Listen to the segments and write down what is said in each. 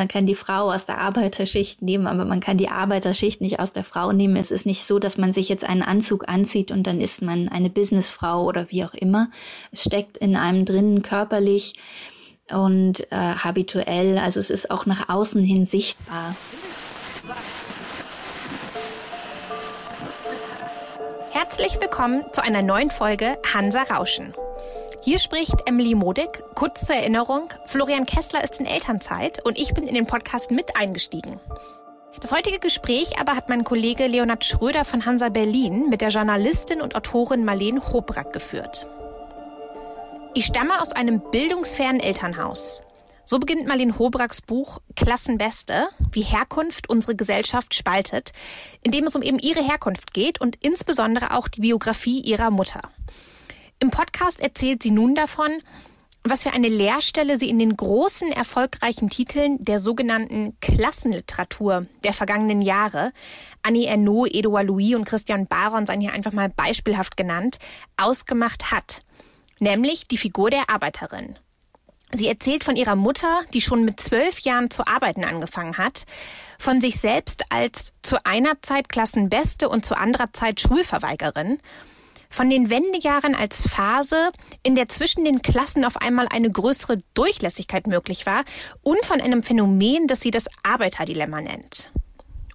Man kann die Frau aus der Arbeiterschicht nehmen, aber man kann die Arbeiterschicht nicht aus der Frau nehmen. Es ist nicht so, dass man sich jetzt einen Anzug anzieht und dann ist man eine Businessfrau oder wie auch immer. Es steckt in einem drinnen körperlich und äh, habituell. Also es ist auch nach außen hin sichtbar. Herzlich willkommen zu einer neuen Folge Hansa Rauschen. Hier spricht Emily Modig. Kurz zur Erinnerung, Florian Kessler ist in Elternzeit und ich bin in den Podcast mit eingestiegen. Das heutige Gespräch aber hat mein Kollege Leonhard Schröder von Hansa Berlin mit der Journalistin und Autorin Marlene Hobrack geführt. Ich stamme aus einem bildungsfernen Elternhaus. So beginnt Marlene Hobracks Buch Klassenbeste, wie Herkunft unsere Gesellschaft spaltet, in dem es um eben ihre Herkunft geht und insbesondere auch die Biografie ihrer Mutter. Im Podcast erzählt sie nun davon, was für eine Lehrstelle sie in den großen erfolgreichen Titeln der sogenannten Klassenliteratur der vergangenen Jahre, Annie Ernaux, Edouard Louis und Christian Baron seien hier einfach mal beispielhaft genannt, ausgemacht hat. Nämlich die Figur der Arbeiterin. Sie erzählt von ihrer Mutter, die schon mit zwölf Jahren zu arbeiten angefangen hat, von sich selbst als zu einer Zeit Klassenbeste und zu anderer Zeit Schulverweigerin von den Wendejahren als Phase, in der zwischen den Klassen auf einmal eine größere Durchlässigkeit möglich war und von einem Phänomen, das sie das Arbeiterdilemma nennt.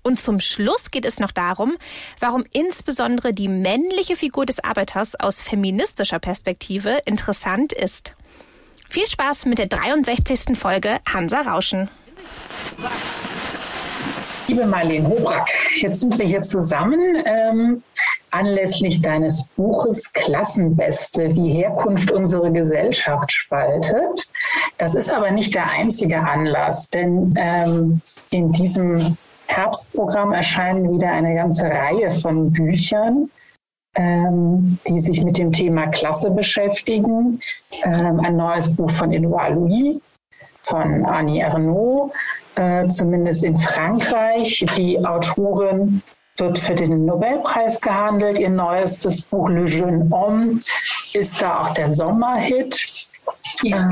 Und zum Schluss geht es noch darum, warum insbesondere die männliche Figur des Arbeiters aus feministischer Perspektive interessant ist. Viel Spaß mit der 63. Folge Hansa Rauschen. Liebe Marlene Hobrack, jetzt sind wir hier zusammen. Ähm, anlässlich deines Buches Klassenbeste, wie Herkunft unsere Gesellschaft spaltet. Das ist aber nicht der einzige Anlass, denn ähm, in diesem Herbstprogramm erscheinen wieder eine ganze Reihe von Büchern, ähm, die sich mit dem Thema Klasse beschäftigen. Ähm, ein neues Buch von Edouard Louis, von Annie Ernaux, äh, zumindest in Frankreich. Die Autorin wird für den Nobelpreis gehandelt. Ihr neuestes Buch Le Jeune Homme ist da auch der Sommerhit. Ja.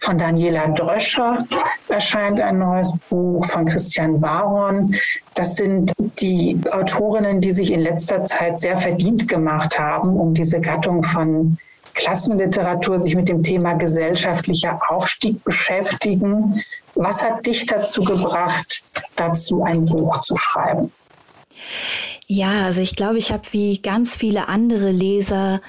Von Daniela Dröscher erscheint ein neues Buch von Christian Baron. Das sind die Autorinnen, die sich in letzter Zeit sehr verdient gemacht haben, um diese Gattung von Klassenliteratur, sich mit dem Thema gesellschaftlicher Aufstieg beschäftigen. Was hat dich dazu gebracht, dazu ein Buch zu schreiben? Ja, also ich glaube, ich habe wie ganz viele andere Leser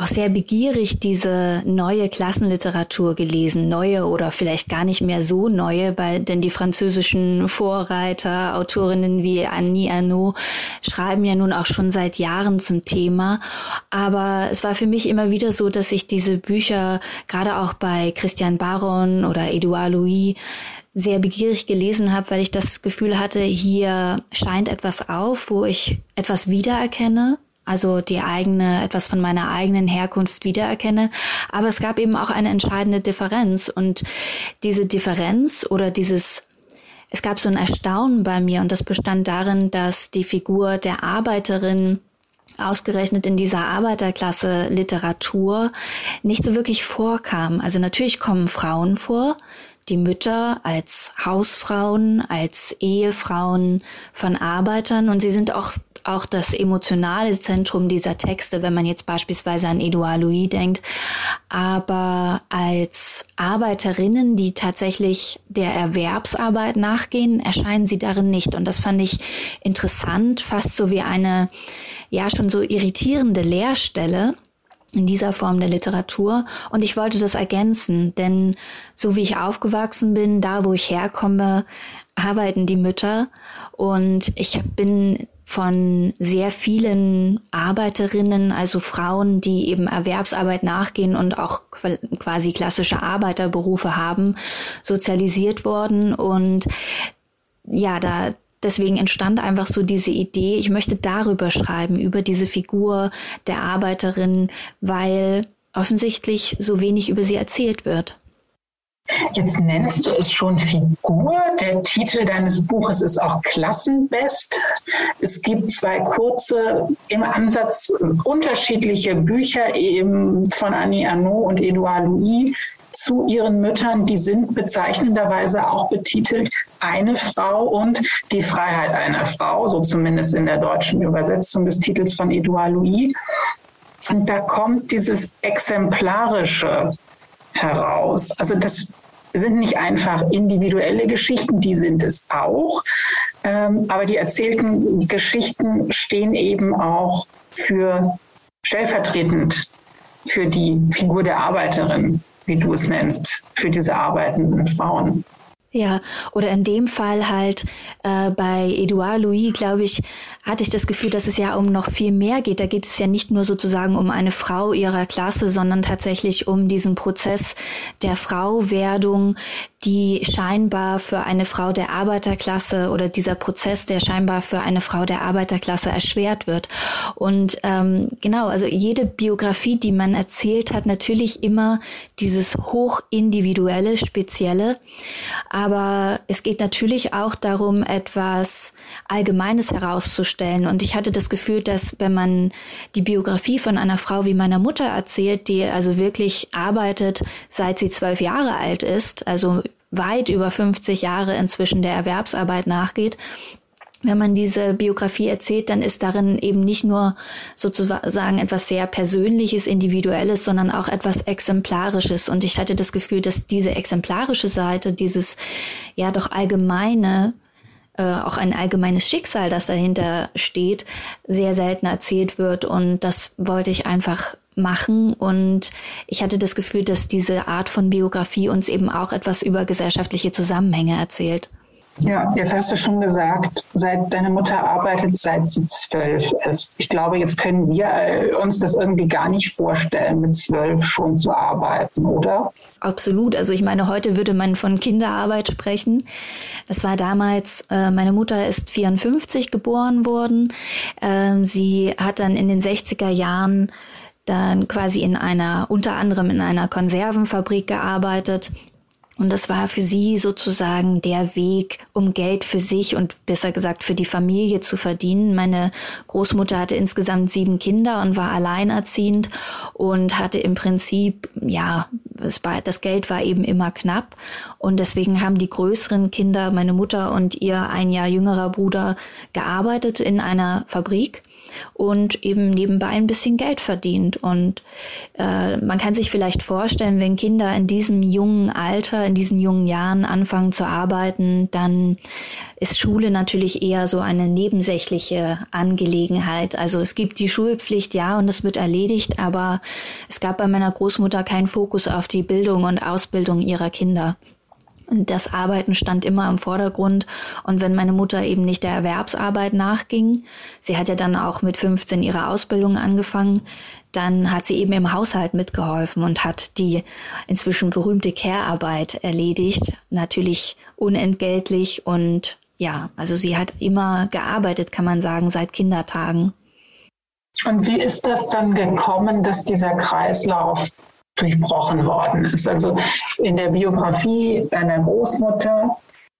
auch sehr begierig diese neue Klassenliteratur gelesen, neue oder vielleicht gar nicht mehr so neue, weil, denn die französischen Vorreiter, Autorinnen wie Annie Arnaud schreiben ja nun auch schon seit Jahren zum Thema. Aber es war für mich immer wieder so, dass ich diese Bücher gerade auch bei Christian Baron oder Edouard Louis sehr begierig gelesen habe, weil ich das Gefühl hatte, hier scheint etwas auf, wo ich etwas wiedererkenne, also die eigene, etwas von meiner eigenen Herkunft wiedererkenne. Aber es gab eben auch eine entscheidende Differenz und diese Differenz oder dieses es gab so ein Erstaunen bei mir und das bestand darin, dass die Figur der Arbeiterin ausgerechnet in dieser Arbeiterklasse Literatur nicht so wirklich vorkam. Also natürlich kommen Frauen vor, die Mütter als Hausfrauen, als Ehefrauen von Arbeitern. Und sie sind auch auch das emotionale Zentrum dieser Texte, wenn man jetzt beispielsweise an Edouard Louis denkt, aber als Arbeiterinnen, die tatsächlich der Erwerbsarbeit nachgehen, erscheinen sie darin nicht. Und das fand ich interessant, fast so wie eine, ja, schon so irritierende Leerstelle in dieser Form der Literatur. Und ich wollte das ergänzen, denn so wie ich aufgewachsen bin, da wo ich herkomme, arbeiten die Mütter. Und ich bin von sehr vielen Arbeiterinnen, also Frauen, die eben Erwerbsarbeit nachgehen und auch quasi klassische Arbeiterberufe haben, sozialisiert worden. Und ja, da deswegen entstand einfach so diese Idee, ich möchte darüber schreiben, über diese Figur der Arbeiterin, weil offensichtlich so wenig über sie erzählt wird. Jetzt nennst du es schon Figur. Der Titel deines Buches ist auch Klassenbest. Es gibt zwei kurze, im Ansatz unterschiedliche Bücher eben von Annie Arnaud und Edouard Louis zu ihren Müttern, die sind bezeichnenderweise auch betitelt eine Frau und die Freiheit einer Frau, so zumindest in der deutschen Übersetzung des Titels von Edouard Louis. Und da kommt dieses Exemplarische heraus. Also das sind nicht einfach individuelle Geschichten, die sind es auch. Ähm, aber die erzählten Geschichten stehen eben auch für stellvertretend für die Figur der Arbeiterin, wie du es nennst, für diese arbeitenden Frauen. Ja, oder in dem Fall halt äh, bei Edouard Louis, glaube ich, hatte ich das Gefühl, dass es ja um noch viel mehr geht. Da geht es ja nicht nur sozusagen um eine Frau ihrer Klasse, sondern tatsächlich um diesen Prozess der Frauwerdung, die scheinbar für eine Frau der Arbeiterklasse oder dieser Prozess, der scheinbar für eine Frau der Arbeiterklasse erschwert wird. Und ähm, genau, also jede Biografie, die man erzählt, hat natürlich immer dieses hochindividuelle, spezielle. Aber es geht natürlich auch darum, etwas Allgemeines herauszustellen. Und ich hatte das Gefühl, dass wenn man die Biografie von einer Frau wie meiner Mutter erzählt, die also wirklich arbeitet, seit sie zwölf Jahre alt ist, also weit über 50 Jahre inzwischen der Erwerbsarbeit nachgeht, wenn man diese Biografie erzählt, dann ist darin eben nicht nur sozusagen etwas sehr Persönliches, Individuelles, sondern auch etwas Exemplarisches. Und ich hatte das Gefühl, dass diese exemplarische Seite, dieses ja doch allgemeine, äh, auch ein allgemeines Schicksal, das dahinter steht, sehr selten erzählt wird. Und das wollte ich einfach machen. Und ich hatte das Gefühl, dass diese Art von Biografie uns eben auch etwas über gesellschaftliche Zusammenhänge erzählt. Ja, jetzt hast du schon gesagt, seit deine Mutter arbeitet, seit sie zwölf ist. Ich glaube, jetzt können wir äh, uns das irgendwie gar nicht vorstellen, mit zwölf schon zu arbeiten, oder? Absolut. Also ich meine, heute würde man von Kinderarbeit sprechen. Das war damals, äh, meine Mutter ist 54 geboren worden. Äh, sie hat dann in den 60er Jahren dann quasi in einer, unter anderem in einer Konservenfabrik gearbeitet und das war für sie sozusagen der Weg, um Geld für sich und besser gesagt für die Familie zu verdienen. Meine Großmutter hatte insgesamt sieben Kinder und war alleinerziehend und hatte im Prinzip, ja, das Geld war eben immer knapp. Und deswegen haben die größeren Kinder, meine Mutter und ihr ein Jahr jüngerer Bruder, gearbeitet in einer Fabrik und eben nebenbei ein bisschen Geld verdient. Und äh, man kann sich vielleicht vorstellen, wenn Kinder in diesem jungen Alter, in diesen jungen Jahren anfangen zu arbeiten, dann ist Schule natürlich eher so eine nebensächliche Angelegenheit. Also es gibt die Schulpflicht, ja, und es wird erledigt, aber es gab bei meiner Großmutter keinen Fokus auf die Bildung und Ausbildung ihrer Kinder. Und das Arbeiten stand immer im Vordergrund. Und wenn meine Mutter eben nicht der Erwerbsarbeit nachging, sie hat ja dann auch mit 15 ihre Ausbildung angefangen, dann hat sie eben im Haushalt mitgeholfen und hat die inzwischen berühmte Care-Arbeit erledigt. Natürlich unentgeltlich und ja, also sie hat immer gearbeitet, kann man sagen, seit Kindertagen. Und wie ist das dann gekommen, dass dieser Kreislauf durchbrochen worden ist. Also in der Biografie deiner Großmutter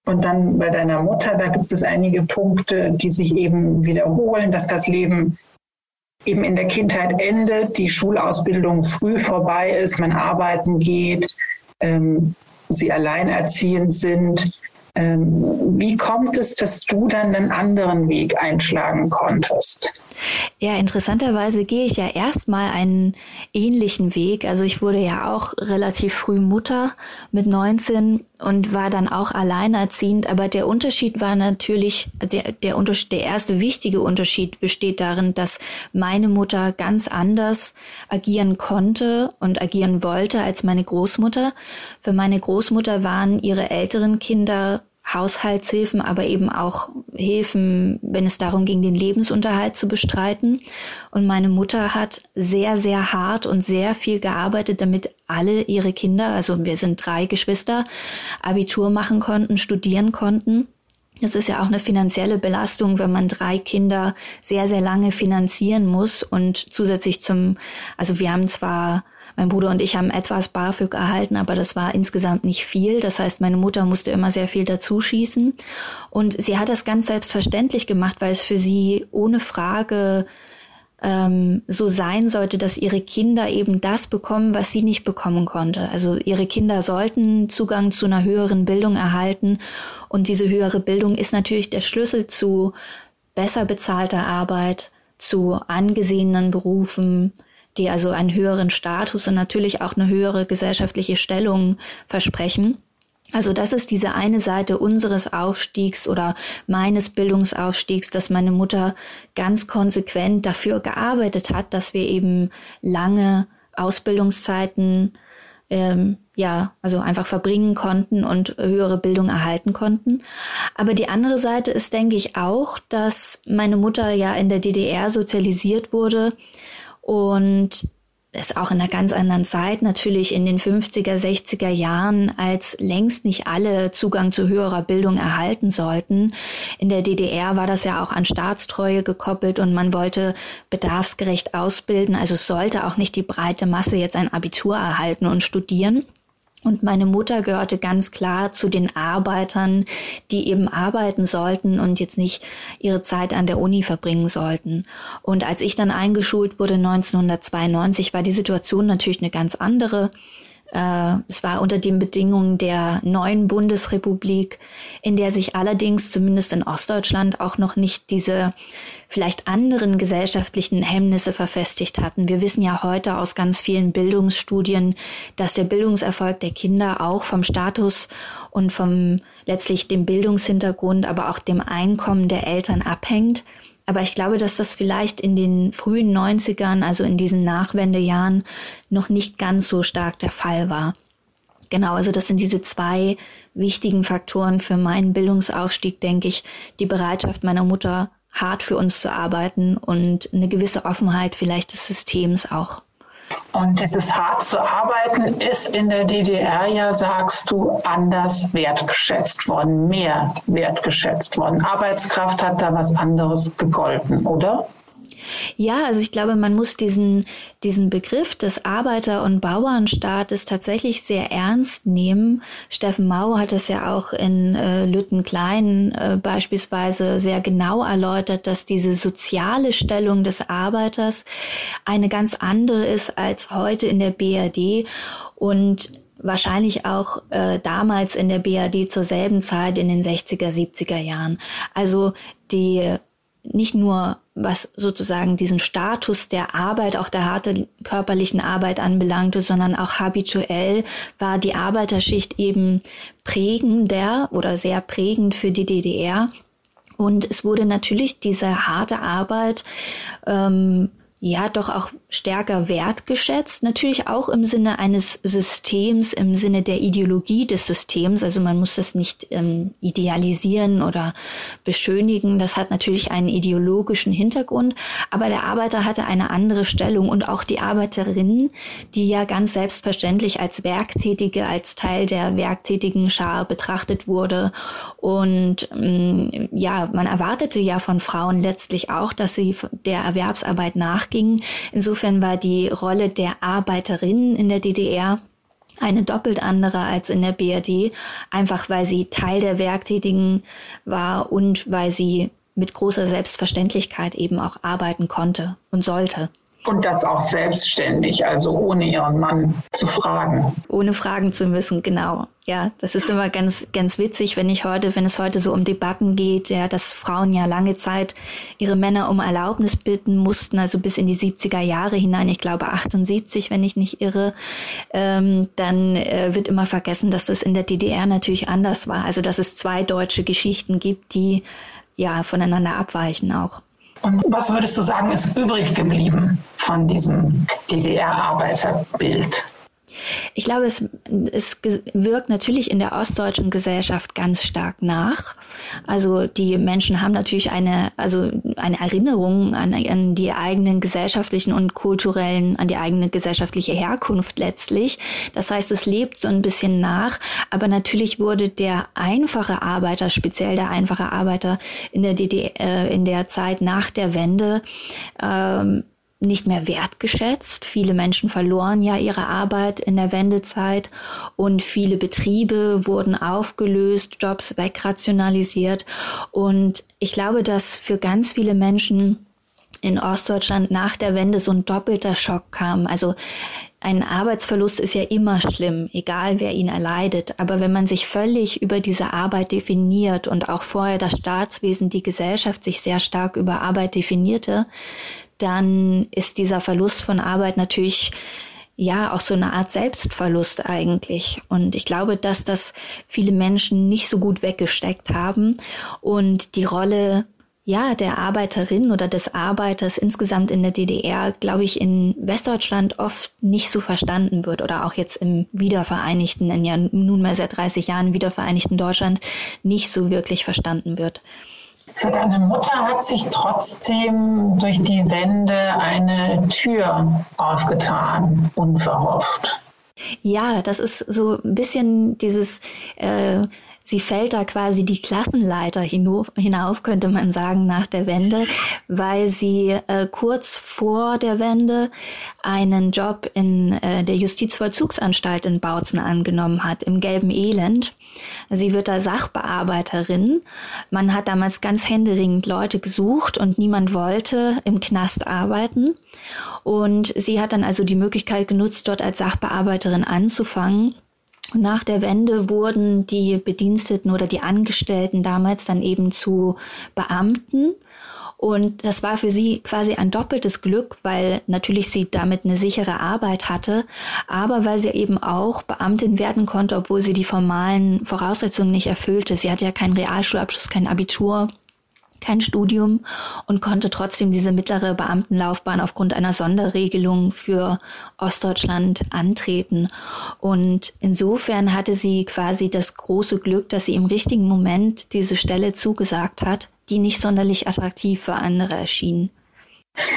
und dann bei deiner Mutter, da gibt es einige Punkte, die sich eben wiederholen, dass das Leben eben in der Kindheit endet, die Schulausbildung früh vorbei ist, man arbeiten geht, ähm, sie alleinerziehend sind. Ähm, wie kommt es, dass du dann einen anderen Weg einschlagen konntest? Ja, interessanterweise gehe ich ja erstmal einen ähnlichen Weg. Also ich wurde ja auch relativ früh Mutter mit 19 und war dann auch alleinerziehend. Aber der Unterschied war natürlich, der, der, Unterschied, der erste wichtige Unterschied besteht darin, dass meine Mutter ganz anders agieren konnte und agieren wollte als meine Großmutter. Für meine Großmutter waren ihre älteren Kinder Haushaltshilfen, aber eben auch Hilfen, wenn es darum ging, den Lebensunterhalt zu bestreiten. Und meine Mutter hat sehr, sehr hart und sehr viel gearbeitet, damit alle ihre Kinder, also wir sind drei Geschwister, Abitur machen konnten, studieren konnten. Das ist ja auch eine finanzielle Belastung, wenn man drei Kinder sehr, sehr lange finanzieren muss und zusätzlich zum, also wir haben zwar mein Bruder und ich haben etwas BAföG erhalten, aber das war insgesamt nicht viel. Das heißt, meine Mutter musste immer sehr viel dazu schießen. Und sie hat das ganz selbstverständlich gemacht, weil es für sie ohne Frage ähm, so sein sollte, dass ihre Kinder eben das bekommen, was sie nicht bekommen konnte. Also ihre Kinder sollten Zugang zu einer höheren Bildung erhalten und diese höhere Bildung ist natürlich der Schlüssel zu besser bezahlter Arbeit, zu angesehenen Berufen, die also einen höheren Status und natürlich auch eine höhere gesellschaftliche Stellung versprechen. Also das ist diese eine Seite unseres Aufstiegs oder meines Bildungsaufstiegs, dass meine Mutter ganz konsequent dafür gearbeitet hat, dass wir eben lange Ausbildungszeiten ähm, ja, also einfach verbringen konnten und höhere Bildung erhalten konnten. Aber die andere Seite ist, denke ich, auch, dass meine Mutter ja in der DDR sozialisiert wurde und es auch in einer ganz anderen Zeit, natürlich in den 50er, 60er Jahren, als längst nicht alle Zugang zu höherer Bildung erhalten sollten. In der DDR war das ja auch an Staatstreue gekoppelt und man wollte bedarfsgerecht ausbilden. Also sollte auch nicht die breite Masse jetzt ein Abitur erhalten und studieren. Und meine Mutter gehörte ganz klar zu den Arbeitern, die eben arbeiten sollten und jetzt nicht ihre Zeit an der Uni verbringen sollten. Und als ich dann eingeschult wurde 1992, war die Situation natürlich eine ganz andere. Äh, es war unter den Bedingungen der neuen Bundesrepublik, in der sich allerdings zumindest in Ostdeutschland auch noch nicht diese vielleicht anderen gesellschaftlichen Hemmnisse verfestigt hatten. Wir wissen ja heute aus ganz vielen Bildungsstudien, dass der Bildungserfolg der Kinder auch vom Status und vom letztlich dem Bildungshintergrund, aber auch dem Einkommen der Eltern abhängt. Aber ich glaube, dass das vielleicht in den frühen 90ern, also in diesen Nachwendejahren, noch nicht ganz so stark der Fall war. Genau, also das sind diese zwei wichtigen Faktoren für meinen Bildungsaufstieg, denke ich. Die Bereitschaft meiner Mutter, hart für uns zu arbeiten und eine gewisse Offenheit vielleicht des Systems auch. Und dieses hart zu arbeiten ist in der DDR ja, sagst du, anders wertgeschätzt worden, mehr wertgeschätzt worden. Arbeitskraft hat da was anderes gegolten, oder? Ja, also ich glaube, man muss diesen, diesen Begriff des Arbeiter- und Bauernstaates tatsächlich sehr ernst nehmen. Steffen Mau hat es ja auch in äh, Lütten Klein äh, beispielsweise sehr genau erläutert, dass diese soziale Stellung des Arbeiters eine ganz andere ist als heute in der BRD und wahrscheinlich auch äh, damals in der BRD zur selben Zeit in den 60er, 70er Jahren. Also die nicht nur was sozusagen diesen Status der Arbeit, auch der harten körperlichen Arbeit anbelangte, sondern auch habituell war die Arbeiterschicht eben prägender oder sehr prägend für die DDR. Und es wurde natürlich diese harte Arbeit ähm, ja doch auch stärker wertgeschätzt, natürlich auch im Sinne eines Systems, im Sinne der Ideologie des Systems. Also man muss das nicht ähm, idealisieren oder beschönigen. Das hat natürlich einen ideologischen Hintergrund, aber der Arbeiter hatte eine andere Stellung und auch die Arbeiterinnen, die ja ganz selbstverständlich als Werktätige, als Teil der werktätigen Schar betrachtet wurde. Und ähm, ja, man erwartete ja von Frauen letztlich auch, dass sie der Erwerbsarbeit nach nachging. Insofern war die Rolle der Arbeiterinnen in der DDR eine doppelt andere als in der BRD, einfach weil sie Teil der Werktätigen war und weil sie mit großer Selbstverständlichkeit eben auch arbeiten konnte und sollte. Und das auch selbstständig, also ohne ihren Mann zu fragen. Ohne fragen zu müssen, genau. Ja, das ist immer ganz, ganz witzig, wenn ich heute, wenn es heute so um Debatten geht, ja, dass Frauen ja lange Zeit ihre Männer um Erlaubnis bitten mussten, also bis in die 70er Jahre hinein, ich glaube 78, wenn ich nicht irre, ähm, dann äh, wird immer vergessen, dass das in der DDR natürlich anders war. Also, dass es zwei deutsche Geschichten gibt, die ja voneinander abweichen auch. Und was würdest du sagen, ist übrig geblieben von diesem DDR-Arbeiterbild? Ich glaube, es, es wirkt natürlich in der ostdeutschen Gesellschaft ganz stark nach. Also die Menschen haben natürlich eine, also eine Erinnerung an, an die eigenen gesellschaftlichen und kulturellen, an die eigene gesellschaftliche Herkunft letztlich. Das heißt, es lebt so ein bisschen nach. Aber natürlich wurde der einfache Arbeiter, speziell der einfache Arbeiter in der DDR, äh, in der Zeit nach der Wende, ähm, nicht mehr wertgeschätzt. Viele Menschen verloren ja ihre Arbeit in der Wendezeit und viele Betriebe wurden aufgelöst, Jobs wegrationalisiert. Und ich glaube, dass für ganz viele Menschen in Ostdeutschland nach der Wende so ein doppelter Schock kam. Also ein Arbeitsverlust ist ja immer schlimm, egal wer ihn erleidet. Aber wenn man sich völlig über diese Arbeit definiert und auch vorher das Staatswesen, die Gesellschaft sich sehr stark über Arbeit definierte, dann ist dieser Verlust von Arbeit natürlich ja auch so eine Art Selbstverlust eigentlich. Und ich glaube, dass das viele Menschen nicht so gut weggesteckt haben und die Rolle ja, der Arbeiterin oder des Arbeiters insgesamt in der DDR, glaube ich, in Westdeutschland oft nicht so verstanden wird oder auch jetzt im wiedervereinigten, in ja nunmehr seit 30 Jahren wiedervereinigten Deutschland nicht so wirklich verstanden wird. Für deine Mutter hat sich trotzdem durch die Wende eine Tür aufgetan, unverhofft. Ja, das ist so ein bisschen dieses äh, sie fällt da quasi die Klassenleiter hinauf, könnte man sagen, nach der Wende, weil sie äh, kurz vor der Wende einen Job in äh, der Justizvollzugsanstalt in Bautzen angenommen hat, im gelben Elend. Sie wird da Sachbearbeiterin. Man hat damals ganz händeringend Leute gesucht und niemand wollte im Knast arbeiten. Und sie hat dann also die Möglichkeit genutzt, dort als Sachbearbeiterin anzufangen nach der Wende wurden die Bediensteten oder die Angestellten damals dann eben zu Beamten. Und das war für sie quasi ein doppeltes Glück, weil natürlich sie damit eine sichere Arbeit hatte, aber weil sie eben auch Beamtin werden konnte, obwohl sie die formalen Voraussetzungen nicht erfüllte. Sie hatte ja keinen Realschulabschluss, kein Abitur kein Studium und konnte trotzdem diese mittlere Beamtenlaufbahn aufgrund einer Sonderregelung für Ostdeutschland antreten. Und insofern hatte sie quasi das große Glück, dass sie im richtigen Moment diese Stelle zugesagt hat, die nicht sonderlich attraktiv für andere erschien.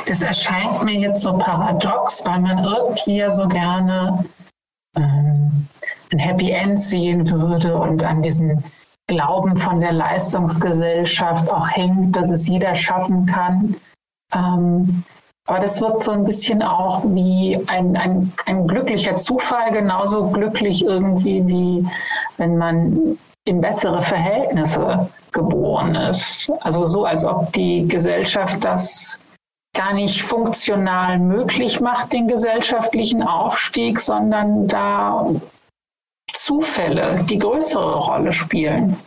Das erscheint mir jetzt so paradox, weil man irgendwie ja so gerne ähm, ein Happy End sehen würde und an diesen Glauben von der Leistungsgesellschaft auch hängt, dass es jeder schaffen kann. Ähm, aber das wirkt so ein bisschen auch wie ein, ein, ein glücklicher Zufall, genauso glücklich irgendwie wie wenn man in bessere Verhältnisse geboren ist. Also so, als ob die Gesellschaft das gar nicht funktional möglich macht, den gesellschaftlichen Aufstieg, sondern da Zufälle die größere Rolle spielen.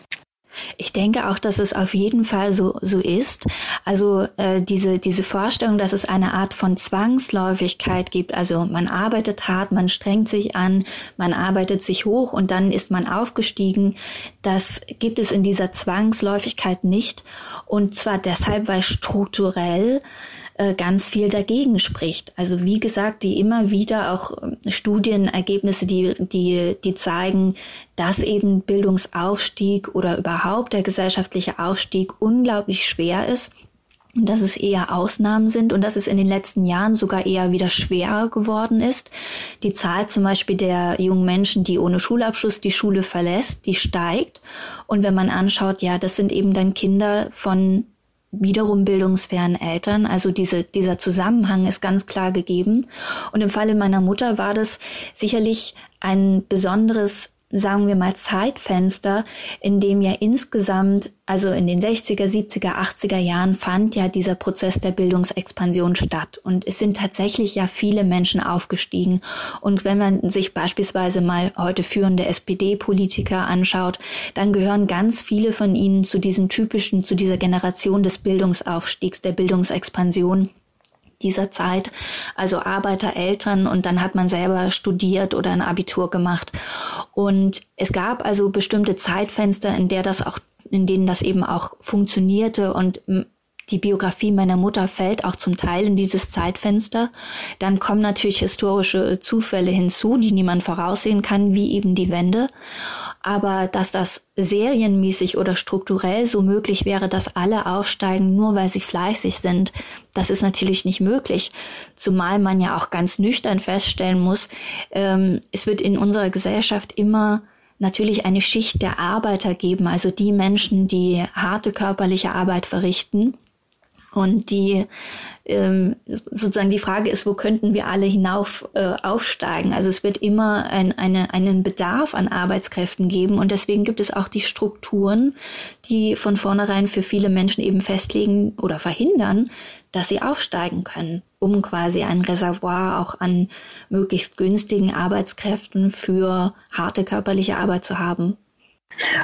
Ich denke auch, dass es auf jeden Fall so, so ist. Also äh, diese, diese Vorstellung, dass es eine Art von Zwangsläufigkeit gibt. Also man arbeitet hart, man strengt sich an, man arbeitet sich hoch und dann ist man aufgestiegen. Das gibt es in dieser Zwangsläufigkeit nicht. Und zwar deshalb, weil strukturell äh, ganz viel dagegen spricht. Also wie gesagt, die immer wieder auch äh, Studienergebnisse, die, die, die zeigen, dass eben Bildungsaufstieg oder überhaupt der gesellschaftliche Aufstieg unglaublich schwer ist und dass es eher Ausnahmen sind und dass es in den letzten Jahren sogar eher wieder schwerer geworden ist. Die Zahl zum Beispiel der jungen Menschen, die ohne Schulabschluss die Schule verlässt, die steigt. Und wenn man anschaut, ja, das sind eben dann Kinder von wiederum bildungsfernen Eltern. Also diese, dieser Zusammenhang ist ganz klar gegeben. Und im Falle meiner Mutter war das sicherlich ein besonderes sagen wir mal, Zeitfenster, in dem ja insgesamt, also in den 60er, 70er, 80er Jahren fand ja dieser Prozess der Bildungsexpansion statt. Und es sind tatsächlich ja viele Menschen aufgestiegen. Und wenn man sich beispielsweise mal heute führende SPD-Politiker anschaut, dann gehören ganz viele von ihnen zu diesen typischen, zu dieser Generation des Bildungsaufstiegs, der Bildungsexpansion dieser Zeit, also Arbeitereltern und dann hat man selber studiert oder ein Abitur gemacht. Und es gab also bestimmte Zeitfenster, in der das auch, in denen das eben auch funktionierte und die Biografie meiner Mutter fällt auch zum Teil in dieses Zeitfenster. Dann kommen natürlich historische Zufälle hinzu, die niemand voraussehen kann, wie eben die Wende. Aber dass das serienmäßig oder strukturell so möglich wäre, dass alle aufsteigen, nur weil sie fleißig sind, das ist natürlich nicht möglich. Zumal man ja auch ganz nüchtern feststellen muss, ähm, es wird in unserer Gesellschaft immer natürlich eine Schicht der Arbeiter geben, also die Menschen, die harte körperliche Arbeit verrichten Und die ähm, sozusagen die Frage ist, wo könnten wir alle hinauf äh, aufsteigen? Also es wird immer ein, eine, einen Bedarf an Arbeitskräften geben und deswegen gibt es auch die Strukturen, die von vornherein für viele Menschen eben festlegen oder verhindern, dass sie aufsteigen können, um quasi ein Reservoir auch an möglichst günstigen Arbeitskräften für harte körperliche Arbeit zu haben.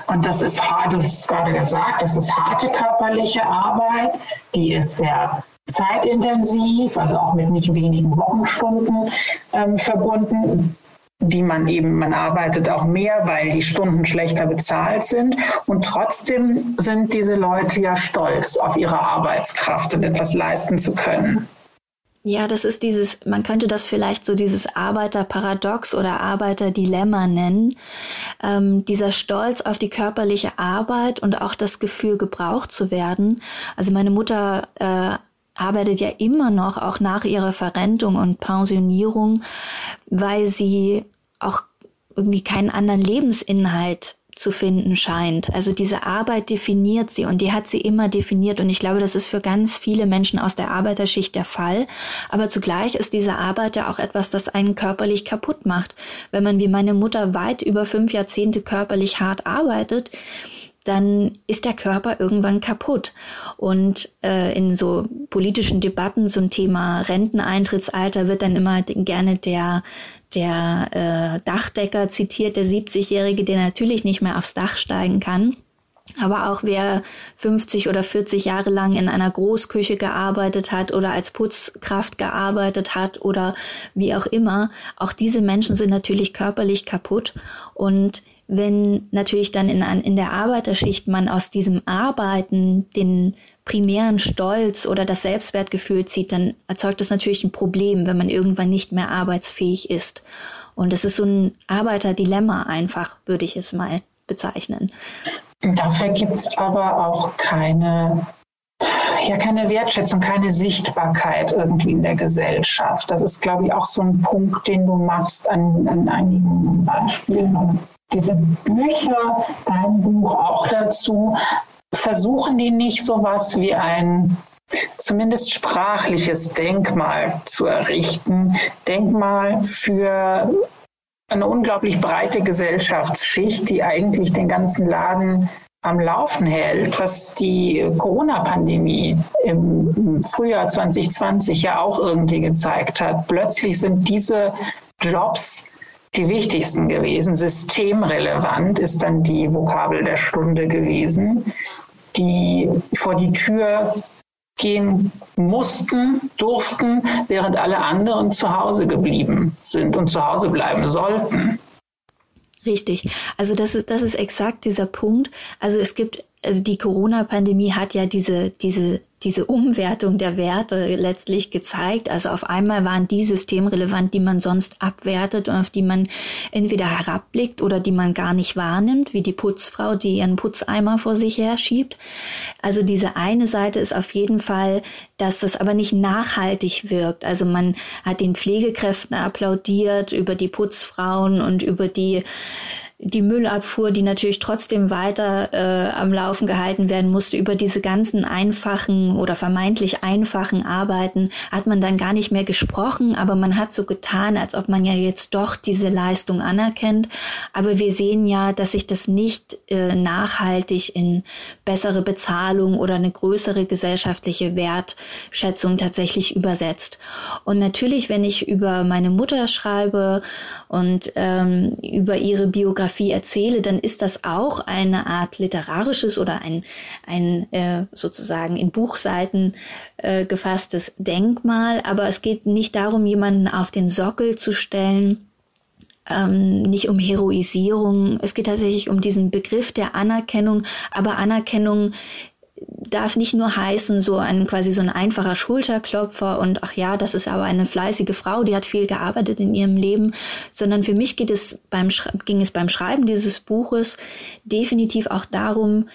Und das ist hart, das ist gerade gesagt, das ist harte körperliche Arbeit, die ist sehr zeitintensiv, also auch mit nicht wenigen Wochenstunden ähm, verbunden die man eben, man arbeitet auch mehr, weil die Stunden schlechter bezahlt sind. Und trotzdem sind diese Leute ja stolz auf ihre Arbeitskraft und etwas leisten zu können. Ja, das ist dieses, man könnte das vielleicht so dieses Arbeiterparadox oder Arbeiterdilemma nennen. Ähm, dieser Stolz auf die körperliche Arbeit und auch das Gefühl, gebraucht zu werden. Also meine Mutter äh, arbeitet ja immer noch, auch nach ihrer Verrentung und Pensionierung, weil sie auch irgendwie keinen anderen Lebensinhalt zu finden scheint. Also diese Arbeit definiert sie und die hat sie immer definiert und ich glaube, das ist für ganz viele Menschen aus der Arbeiterschicht der Fall. Aber zugleich ist diese Arbeit ja auch etwas, das einen körperlich kaputt macht. Wenn man wie meine Mutter weit über fünf Jahrzehnte körperlich hart arbeitet, dann ist der Körper irgendwann kaputt. Und äh, in so politischen Debatten zum Thema Renteneintrittsalter wird dann immer gerne der der äh, Dachdecker zitiert, der 70-Jährige, der natürlich nicht mehr aufs Dach steigen kann. Aber auch wer 50 oder 40 Jahre lang in einer Großküche gearbeitet hat oder als Putzkraft gearbeitet hat oder wie auch immer, auch diese Menschen sind natürlich körperlich kaputt. Und wenn natürlich dann in, in der Arbeiterschicht man aus diesem Arbeiten den primären Stolz oder das Selbstwertgefühl zieht, dann erzeugt das natürlich ein Problem, wenn man irgendwann nicht mehr arbeitsfähig ist. Und es ist so ein Arbeiterdilemma einfach, würde ich es mal bezeichnen. Dafür gibt es aber auch keine ja keine Wertschätzung, keine Sichtbarkeit irgendwie in der Gesellschaft. Das ist, glaube ich, auch so ein Punkt, den du machst an, an einigen Beispielen. Diese Bücher, dein Buch auch dazu, versuchen die nicht so was wie ein zumindest sprachliches Denkmal zu errichten. Denkmal für eine unglaublich breite Gesellschaftsschicht, die eigentlich den ganzen Laden am Laufen hält, was die Corona-Pandemie im Frühjahr 2020 ja auch irgendwie gezeigt hat. Plötzlich sind diese Jobs die wichtigsten gewesen. Systemrelevant ist dann die Vokabel der Stunde gewesen die vor die Tür gehen mussten, durften, während alle anderen zu Hause geblieben sind und zu Hause bleiben sollten. Richtig. Also das ist, das ist exakt dieser Punkt. Also es gibt, also die Corona-Pandemie hat ja diese, diese diese Umwertung der Werte letztlich gezeigt. Also auf einmal waren die systemrelevant, die man sonst abwertet und auf die man entweder herabblickt oder die man gar nicht wahrnimmt, wie die Putzfrau, die ihren Putzeimer vor sich her schiebt. Also diese eine Seite ist auf jeden Fall, dass das aber nicht nachhaltig wirkt. Also man hat den Pflegekräften applaudiert über die Putzfrauen und über die die Müllabfuhr, die natürlich trotzdem weiter äh, am Laufen gehalten werden musste, über diese ganzen einfachen oder vermeintlich einfachen Arbeiten hat man dann gar nicht mehr gesprochen, aber man hat so getan, als ob man ja jetzt doch diese Leistung anerkennt. Aber wir sehen ja, dass sich das nicht äh, nachhaltig in bessere Bezahlung oder eine größere gesellschaftliche Wertschätzung tatsächlich übersetzt. Und natürlich, wenn ich über meine Mutter schreibe und ähm, über ihre Biografie, Biografie erzähle, dann ist das auch eine Art literarisches oder ein, ein äh, sozusagen in Buchseiten äh, gefasstes Denkmal. Aber es geht nicht darum, jemanden auf den Sockel zu stellen, ähm, nicht um Heroisierung. Es geht tatsächlich um diesen Begriff der Anerkennung, aber Anerkennung darf nicht nur heißen, so ein quasi so ein einfacher Schulterklopfer und ach ja, das ist aber eine fleißige Frau, die hat viel gearbeitet in ihrem Leben, sondern für mich geht es beim, ging es beim Schreiben dieses Buches definitiv auch darum,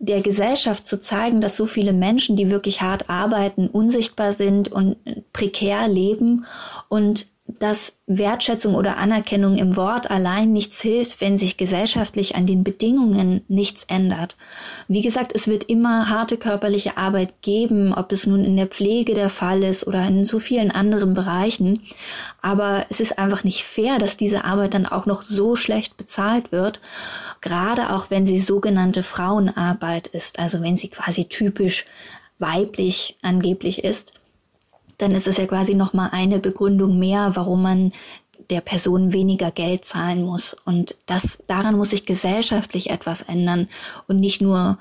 der Gesellschaft zu zeigen, dass so viele Menschen, die wirklich hart arbeiten, unsichtbar sind und prekär leben und dass Wertschätzung oder Anerkennung im Wort allein nichts hilft, wenn sich gesellschaftlich an den Bedingungen nichts ändert. Wie gesagt, es wird immer harte körperliche Arbeit geben, ob es nun in der Pflege der Fall ist oder in so vielen anderen Bereichen. Aber es ist einfach nicht fair, dass diese Arbeit dann auch noch so schlecht bezahlt wird, gerade auch wenn sie sogenannte Frauenarbeit ist, also wenn sie quasi typisch weiblich angeblich ist dann ist es ja quasi nochmal eine Begründung mehr, warum man der Person weniger Geld zahlen muss. Und das, daran muss sich gesellschaftlich etwas ändern und nicht nur,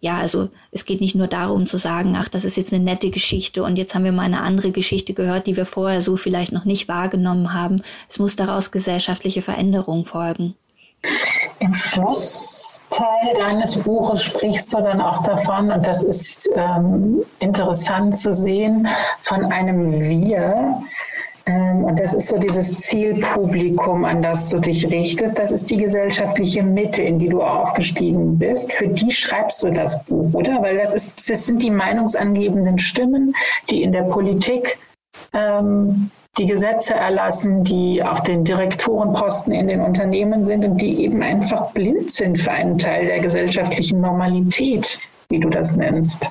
ja, also es geht nicht nur darum zu sagen, ach, das ist jetzt eine nette Geschichte und jetzt haben wir mal eine andere Geschichte gehört, die wir vorher so vielleicht noch nicht wahrgenommen haben. Es muss daraus gesellschaftliche Veränderung folgen. Im Schlussteil deines Buches sprichst du dann auch davon, und das ist ähm, interessant zu sehen, von einem Wir. Ähm, und das ist so dieses Zielpublikum, an das du dich richtest. Das ist die gesellschaftliche Mitte, in die du aufgestiegen bist. Für die schreibst du das Buch, oder? Weil das, ist, das sind die meinungsangebenden Stimmen, die in der Politik ähm, die Gesetze erlassen, die auf den Direktorenposten in den Unternehmen sind und die eben einfach blind sind für einen Teil der gesellschaftlichen Normalität, wie du das nennst.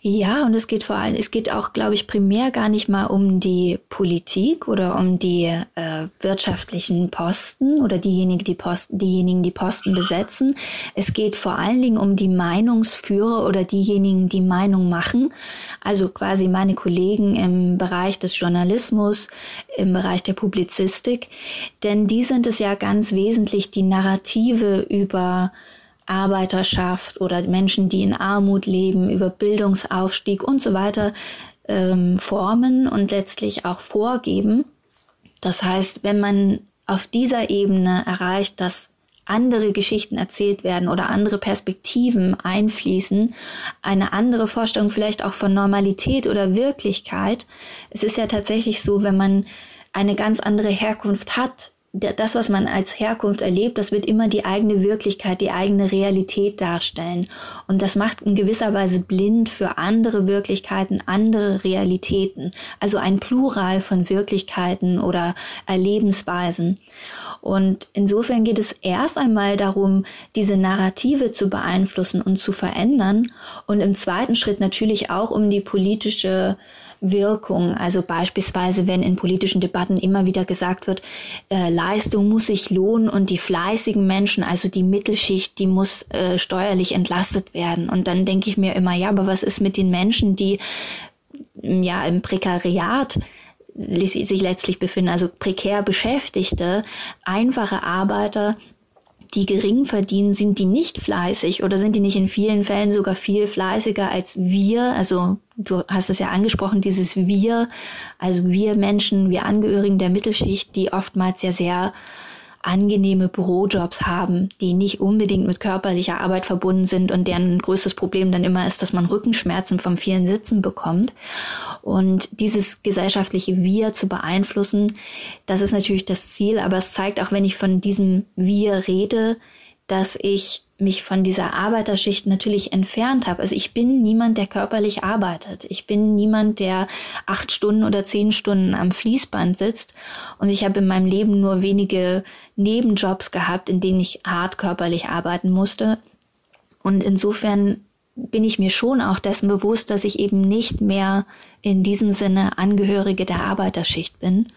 Ja, und es geht vor allem, es geht auch, glaube ich, primär gar nicht mal um die Politik oder um die äh, wirtschaftlichen Posten oder diejenigen, die Posten, diejenigen, die Posten besetzen. Es geht vor allen Dingen um die Meinungsführer oder diejenigen, die Meinung machen. Also quasi meine Kollegen im Bereich des Journalismus, im Bereich der Publizistik. Denn die sind es ja ganz wesentlich, die Narrative über Arbeiterschaft oder Menschen, die in Armut leben, über Bildungsaufstieg und so weiter ähm, formen und letztlich auch vorgeben. Das heißt, wenn man auf dieser Ebene erreicht, dass andere Geschichten erzählt werden oder andere Perspektiven einfließen, eine andere Vorstellung vielleicht auch von Normalität oder Wirklichkeit. Es ist ja tatsächlich so, wenn man eine ganz andere Herkunft hat, das, was man als Herkunft erlebt, das wird immer die eigene Wirklichkeit, die eigene Realität darstellen. Und das macht in gewisser Weise blind für andere Wirklichkeiten, andere Realitäten. Also ein Plural von Wirklichkeiten oder Erlebensweisen. Und insofern geht es erst einmal darum, diese Narrative zu beeinflussen und zu verändern. Und im zweiten Schritt natürlich auch um die politische Wirkung. Also beispielsweise, wenn in politischen Debatten immer wieder gesagt wird, äh, Leistung muss sich lohnen und die fleißigen Menschen, also die Mittelschicht, die muss äh, steuerlich entlastet werden. Und dann denke ich mir immer, ja, aber was ist mit den Menschen, die ja im Prekariat sich letztlich befinden, also prekär Beschäftigte, einfache Arbeiter, die gering verdienen, sind die nicht fleißig oder sind die nicht in vielen Fällen sogar viel fleißiger als wir? Also du hast es ja angesprochen, dieses Wir, also wir Menschen, wir Angehörigen der Mittelschicht, die oftmals ja sehr angenehme Bürojobs haben, die nicht unbedingt mit körperlicher Arbeit verbunden sind und deren größtes Problem dann immer ist, dass man Rückenschmerzen vom vielen Sitzen bekommt. Und dieses gesellschaftliche Wir zu beeinflussen, das ist natürlich das Ziel, aber es zeigt auch, wenn ich von diesem Wir rede, dass ich mich von dieser Arbeiterschicht natürlich entfernt habe. Also ich bin niemand, der körperlich arbeitet. Ich bin niemand, der acht Stunden oder zehn Stunden am Fließband sitzt. Und ich habe in meinem Leben nur wenige Nebenjobs gehabt, in denen ich hart körperlich arbeiten musste. Und insofern bin ich mir schon auch dessen bewusst, dass ich eben nicht mehr in diesem Sinne Angehörige der Arbeiterschicht bin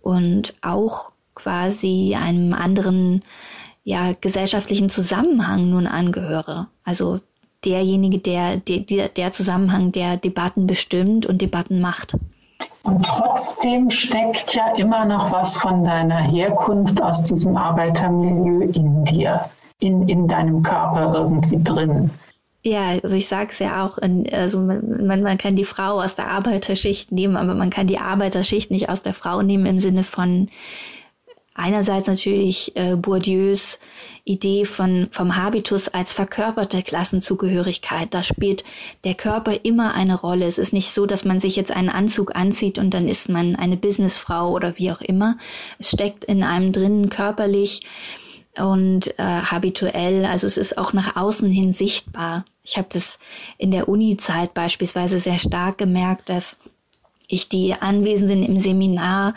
und auch quasi einem anderen ja, gesellschaftlichen Zusammenhang nun angehöre. Also derjenige, der, der, der Zusammenhang, der Debatten bestimmt und Debatten macht. Und trotzdem steckt ja immer noch was von deiner Herkunft aus diesem Arbeitermilieu in dir, in, in deinem Körper irgendwie drin. Ja, also ich sage es ja auch, also man, man kann die Frau aus der Arbeiterschicht nehmen, aber man kann die Arbeiterschicht nicht aus der Frau nehmen im Sinne von Einerseits natürlich äh, Bourdieus Idee von, vom Habitus als verkörperte Klassenzugehörigkeit. Da spielt der Körper immer eine Rolle. Es ist nicht so, dass man sich jetzt einen Anzug anzieht und dann ist man eine Businessfrau oder wie auch immer. Es steckt in einem drinnen körperlich und äh, habituell. Also es ist auch nach außen hin sichtbar. Ich habe das in der Uni-Zeit beispielsweise sehr stark gemerkt, dass ich die Anwesenden im Seminar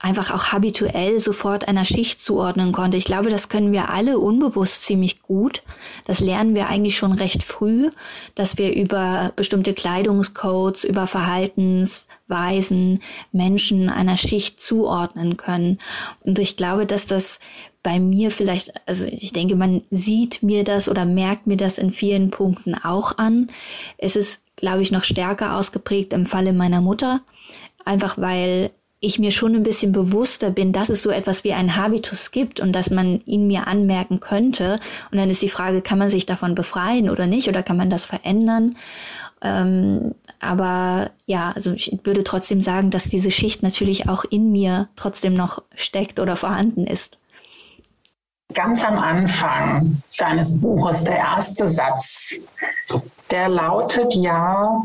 einfach auch habituell sofort einer Schicht zuordnen konnte. Ich glaube, das können wir alle unbewusst ziemlich gut. Das lernen wir eigentlich schon recht früh, dass wir über bestimmte Kleidungscodes, über Verhaltensweisen Menschen einer Schicht zuordnen können. Und ich glaube, dass das bei mir vielleicht, also ich denke, man sieht mir das oder merkt mir das in vielen Punkten auch an. Es ist, glaube ich, noch stärker ausgeprägt im Falle meiner Mutter. Einfach weil ich mir schon ein bisschen bewusster bin, dass es so etwas wie einen Habitus gibt und dass man ihn mir anmerken könnte. Und dann ist die Frage, kann man sich davon befreien oder nicht? Oder kann man das verändern? Ähm, aber ja, also ich würde trotzdem sagen, dass diese Schicht natürlich auch in mir trotzdem noch steckt oder vorhanden ist. Ganz am Anfang deines Buches, der erste Satz, der lautet ja,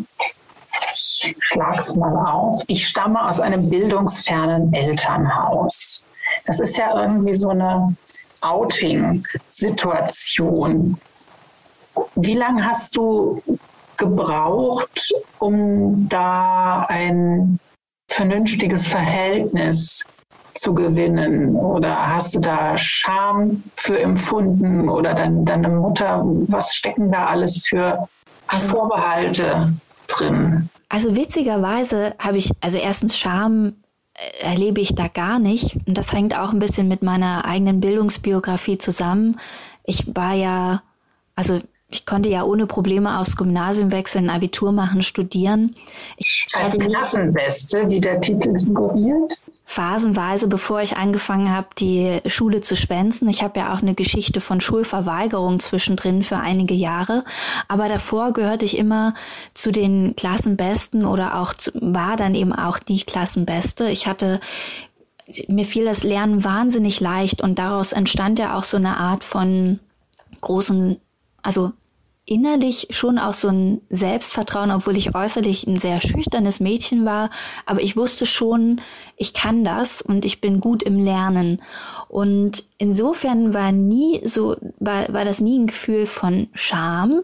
ich schlag's mal auf, ich stamme aus einem bildungsfernen Elternhaus. Das ist ja irgendwie so eine Outing-Situation. Wie lange hast du gebraucht, um da ein vernünftiges Verhältnis zu gewinnen? Oder hast du da Scham für empfunden oder dein, deine Mutter? Was stecken da alles für also, Vorbehalte drin? Also witzigerweise habe ich, also erstens Scham äh, erlebe ich da gar nicht. Und das hängt auch ein bisschen mit meiner eigenen Bildungsbiografie zusammen. Ich war ja, also ich konnte ja ohne Probleme aufs Gymnasium wechseln, Abitur machen, studieren. Ich Als Klassenbeste, wie der Titel suggeriert? Phasenweise, bevor ich angefangen habe, die Schule zu schwänzen. Ich habe ja auch eine Geschichte von Schulverweigerung zwischendrin für einige Jahre. Aber davor gehörte ich immer zu den Klassenbesten oder auch zu, war dann eben auch die Klassenbeste. Ich hatte mir fiel das Lernen wahnsinnig leicht und daraus entstand ja auch so eine Art von großen, also innerlich schon auch so ein Selbstvertrauen, obwohl ich äußerlich ein sehr schüchternes Mädchen war. Aber ich wusste schon, ich kann das und ich bin gut im Lernen. Und insofern war nie so, war, war das nie ein Gefühl von Scham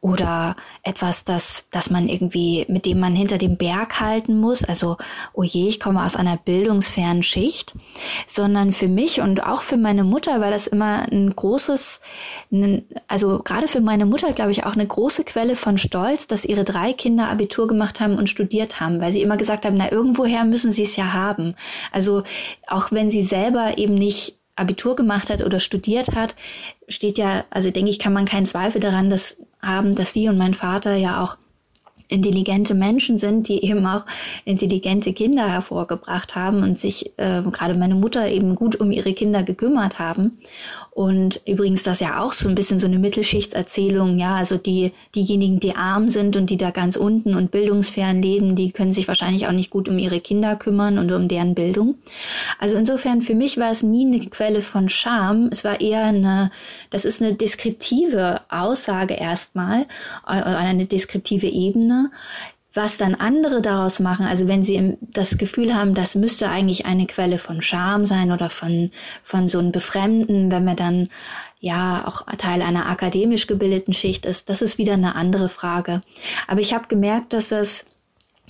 oder etwas, das, das man irgendwie, mit dem man hinter dem Berg halten muss. Also, oh je, ich komme aus einer bildungsfernen Schicht, sondern für mich und auch für meine Mutter war das immer ein großes, also gerade für meine Mutter, glaube ich, auch eine große Quelle von Stolz, dass ihre drei Kinder Abitur gemacht haben und studiert haben, weil sie immer gesagt haben, na, irgendwoher müssen sie es ja haben. Also, auch wenn sie selber eben nicht Abitur gemacht hat oder studiert hat, steht ja, also denke ich, kann man keinen Zweifel daran dass, haben, dass sie und mein Vater ja auch intelligente Menschen sind, die eben auch intelligente Kinder hervorgebracht haben und sich äh, gerade meine Mutter eben gut um ihre Kinder gekümmert haben. Und übrigens das ja auch so ein bisschen so eine Mittelschichtserzählung, ja, also die diejenigen, die arm sind und die da ganz unten und bildungsfern leben, die können sich wahrscheinlich auch nicht gut um ihre Kinder kümmern und um deren Bildung. Also insofern für mich war es nie eine Quelle von Scham, es war eher eine das ist eine deskriptive Aussage erstmal, äh, eine deskriptive Ebene was dann andere daraus machen, also wenn sie das Gefühl haben, das müsste eigentlich eine Quelle von Scham sein oder von, von so einem Befremden, wenn man dann ja auch Teil einer akademisch gebildeten Schicht ist, das ist wieder eine andere Frage. Aber ich habe gemerkt, dass das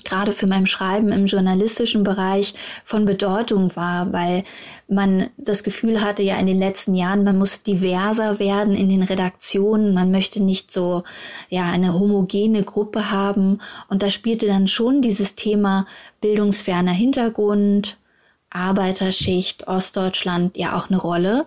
gerade für mein Schreiben im journalistischen Bereich von Bedeutung war, weil man das Gefühl hatte ja in den letzten Jahren, man muss diverser werden in den Redaktionen, man möchte nicht so ja eine homogene Gruppe haben und da spielte dann schon dieses Thema bildungsferner Hintergrund, Arbeiterschicht, Ostdeutschland ja auch eine Rolle.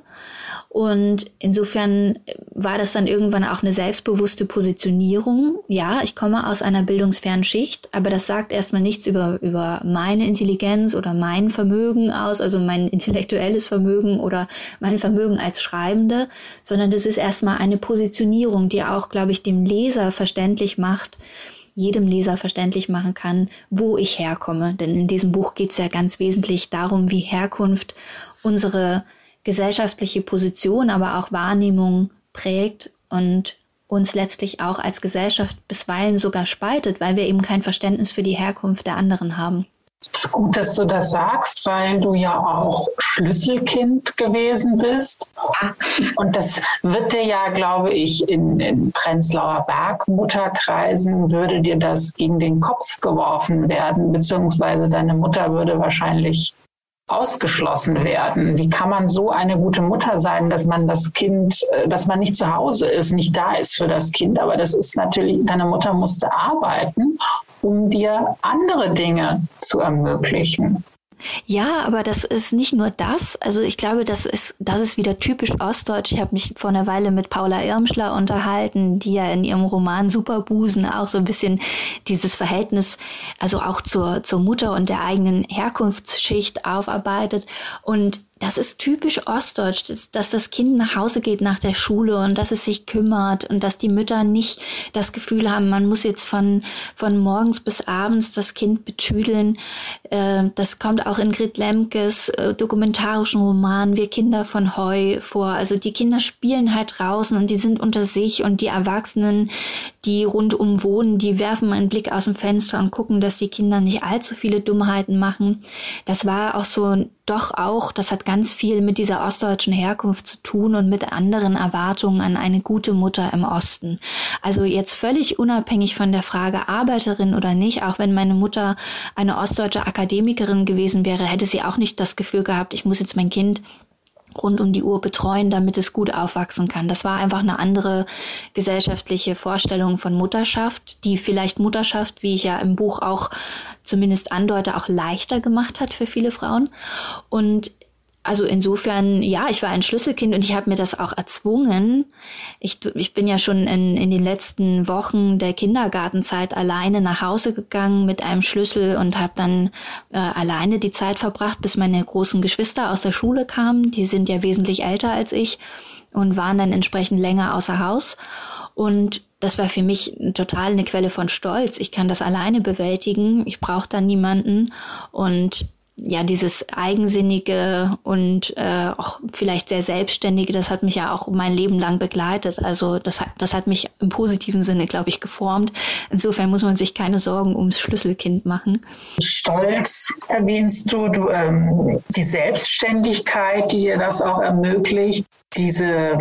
Und insofern war das dann irgendwann auch eine selbstbewusste Positionierung. Ja, ich komme aus einer bildungsfernen Schicht, aber das sagt erstmal nichts über, über meine Intelligenz oder mein Vermögen aus, also mein intellektuelles Vermögen oder mein Vermögen als Schreibende, sondern das ist erstmal eine Positionierung, die auch, glaube ich, dem Leser verständlich macht, jedem Leser verständlich machen kann, wo ich herkomme. Denn in diesem Buch geht es ja ganz wesentlich darum, wie Herkunft unsere gesellschaftliche Position, aber auch Wahrnehmung prägt und uns letztlich auch als Gesellschaft bisweilen sogar spaltet, weil wir eben kein Verständnis für die Herkunft der anderen haben. Es ist gut, dass du das sagst, weil du ja auch Schlüsselkind gewesen bist. Und das wird dir ja, glaube ich, in, in Prenzlauer Berg Mutterkreisen würde dir das gegen den Kopf geworfen werden, beziehungsweise deine Mutter würde wahrscheinlich ausgeschlossen werden. Wie kann man so eine gute Mutter sein, dass man das Kind, äh, dass man nicht zu Hause ist, nicht da ist für das Kind? Aber das ist natürlich, deine Mutter musste arbeiten, um dir andere Dinge zu ermöglichen. Ja, aber das ist nicht nur das. Also ich glaube, das ist, das ist wieder typisch ostdeutsch. Ich habe mich vor einer Weile mit Paula Irmschler unterhalten, die ja in ihrem Roman Superbusen auch so ein bisschen dieses Verhältnis, also auch zur, zur Mutter und der eigenen Herkunftsschicht aufarbeitet. Und das ist typisch ostdeutsch, dass, dass, das Kind nach Hause geht nach der Schule und dass es sich kümmert und dass die Mütter nicht das Gefühl haben, man muss jetzt von, von morgens bis abends das Kind betüdeln. Äh, das kommt auch in Grit Lemkes äh, dokumentarischen Roman Wir Kinder von Heu vor. Also die Kinder spielen halt draußen und die sind unter sich und die Erwachsenen, die rundum wohnen, die werfen einen Blick aus dem Fenster und gucken, dass die Kinder nicht allzu viele Dummheiten machen. Das war auch so doch auch, das hat ganz viel mit dieser ostdeutschen Herkunft zu tun und mit anderen Erwartungen an eine gute Mutter im Osten. Also jetzt völlig unabhängig von der Frage Arbeiterin oder nicht, auch wenn meine Mutter eine ostdeutsche Akademikerin gewesen wäre, hätte sie auch nicht das Gefühl gehabt, ich muss jetzt mein Kind rund um die Uhr betreuen, damit es gut aufwachsen kann. Das war einfach eine andere gesellschaftliche Vorstellung von Mutterschaft, die vielleicht Mutterschaft, wie ich ja im Buch auch zumindest andeute, auch leichter gemacht hat für viele Frauen. Und also insofern, ja, ich war ein Schlüsselkind und ich habe mir das auch erzwungen. Ich, ich bin ja schon in, in den letzten Wochen der Kindergartenzeit alleine nach Hause gegangen mit einem Schlüssel und habe dann äh, alleine die Zeit verbracht, bis meine großen Geschwister aus der Schule kamen. Die sind ja wesentlich älter als ich und waren dann entsprechend länger außer Haus. Und das war für mich total eine Quelle von Stolz. Ich kann das alleine bewältigen. Ich brauche da niemanden. Und ja, dieses Eigensinnige und äh, auch vielleicht sehr Selbstständige, das hat mich ja auch mein Leben lang begleitet. Also das hat, das hat mich im positiven Sinne, glaube ich, geformt. Insofern muss man sich keine Sorgen ums Schlüsselkind machen. Stolz erwähnst du, du ähm, die Selbstständigkeit, die dir das auch ermöglicht, diese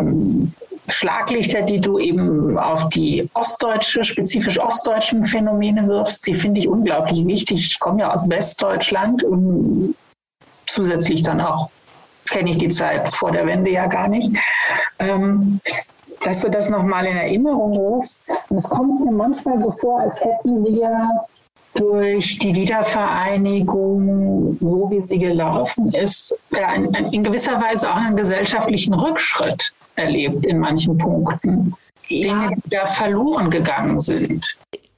Schlaglichter, die du eben auf die ostdeutsche, spezifisch ostdeutschen Phänomene wirfst, die finde ich unglaublich wichtig. Ich komme ja aus Westdeutschland und zusätzlich dann auch kenne ich die Zeit vor der Wende ja gar nicht. Ähm, dass du das nochmal in Erinnerung rufst. Und es kommt mir manchmal so vor, als hätten wir durch die Wiedervereinigung, so wie sie gelaufen ist, in gewisser Weise auch einen gesellschaftlichen Rückschritt erlebt in manchen Punkten. Ja. Dinge, die da verloren gegangen sind.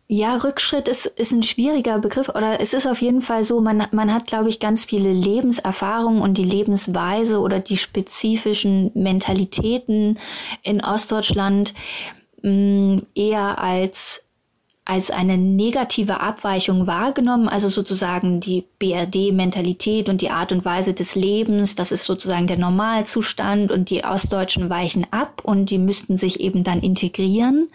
Ja, Rückschritt ist, ist ein schwieriger Begriff oder es ist auf jeden Fall so, man, man hat, glaube ich, ganz viele Lebenserfahrungen und die Lebensweise oder die spezifischen Mentalitäten in Ostdeutschland mh, mm, eher als als eine negative Abweichung wahrgenommen, also sozusagen die BRD-Mentalität und die Art und Weise des Lebens, das ist sozusagen der Normalzustand und die Ostdeutschen weichen ab und die müssten sich eben dann integrieren.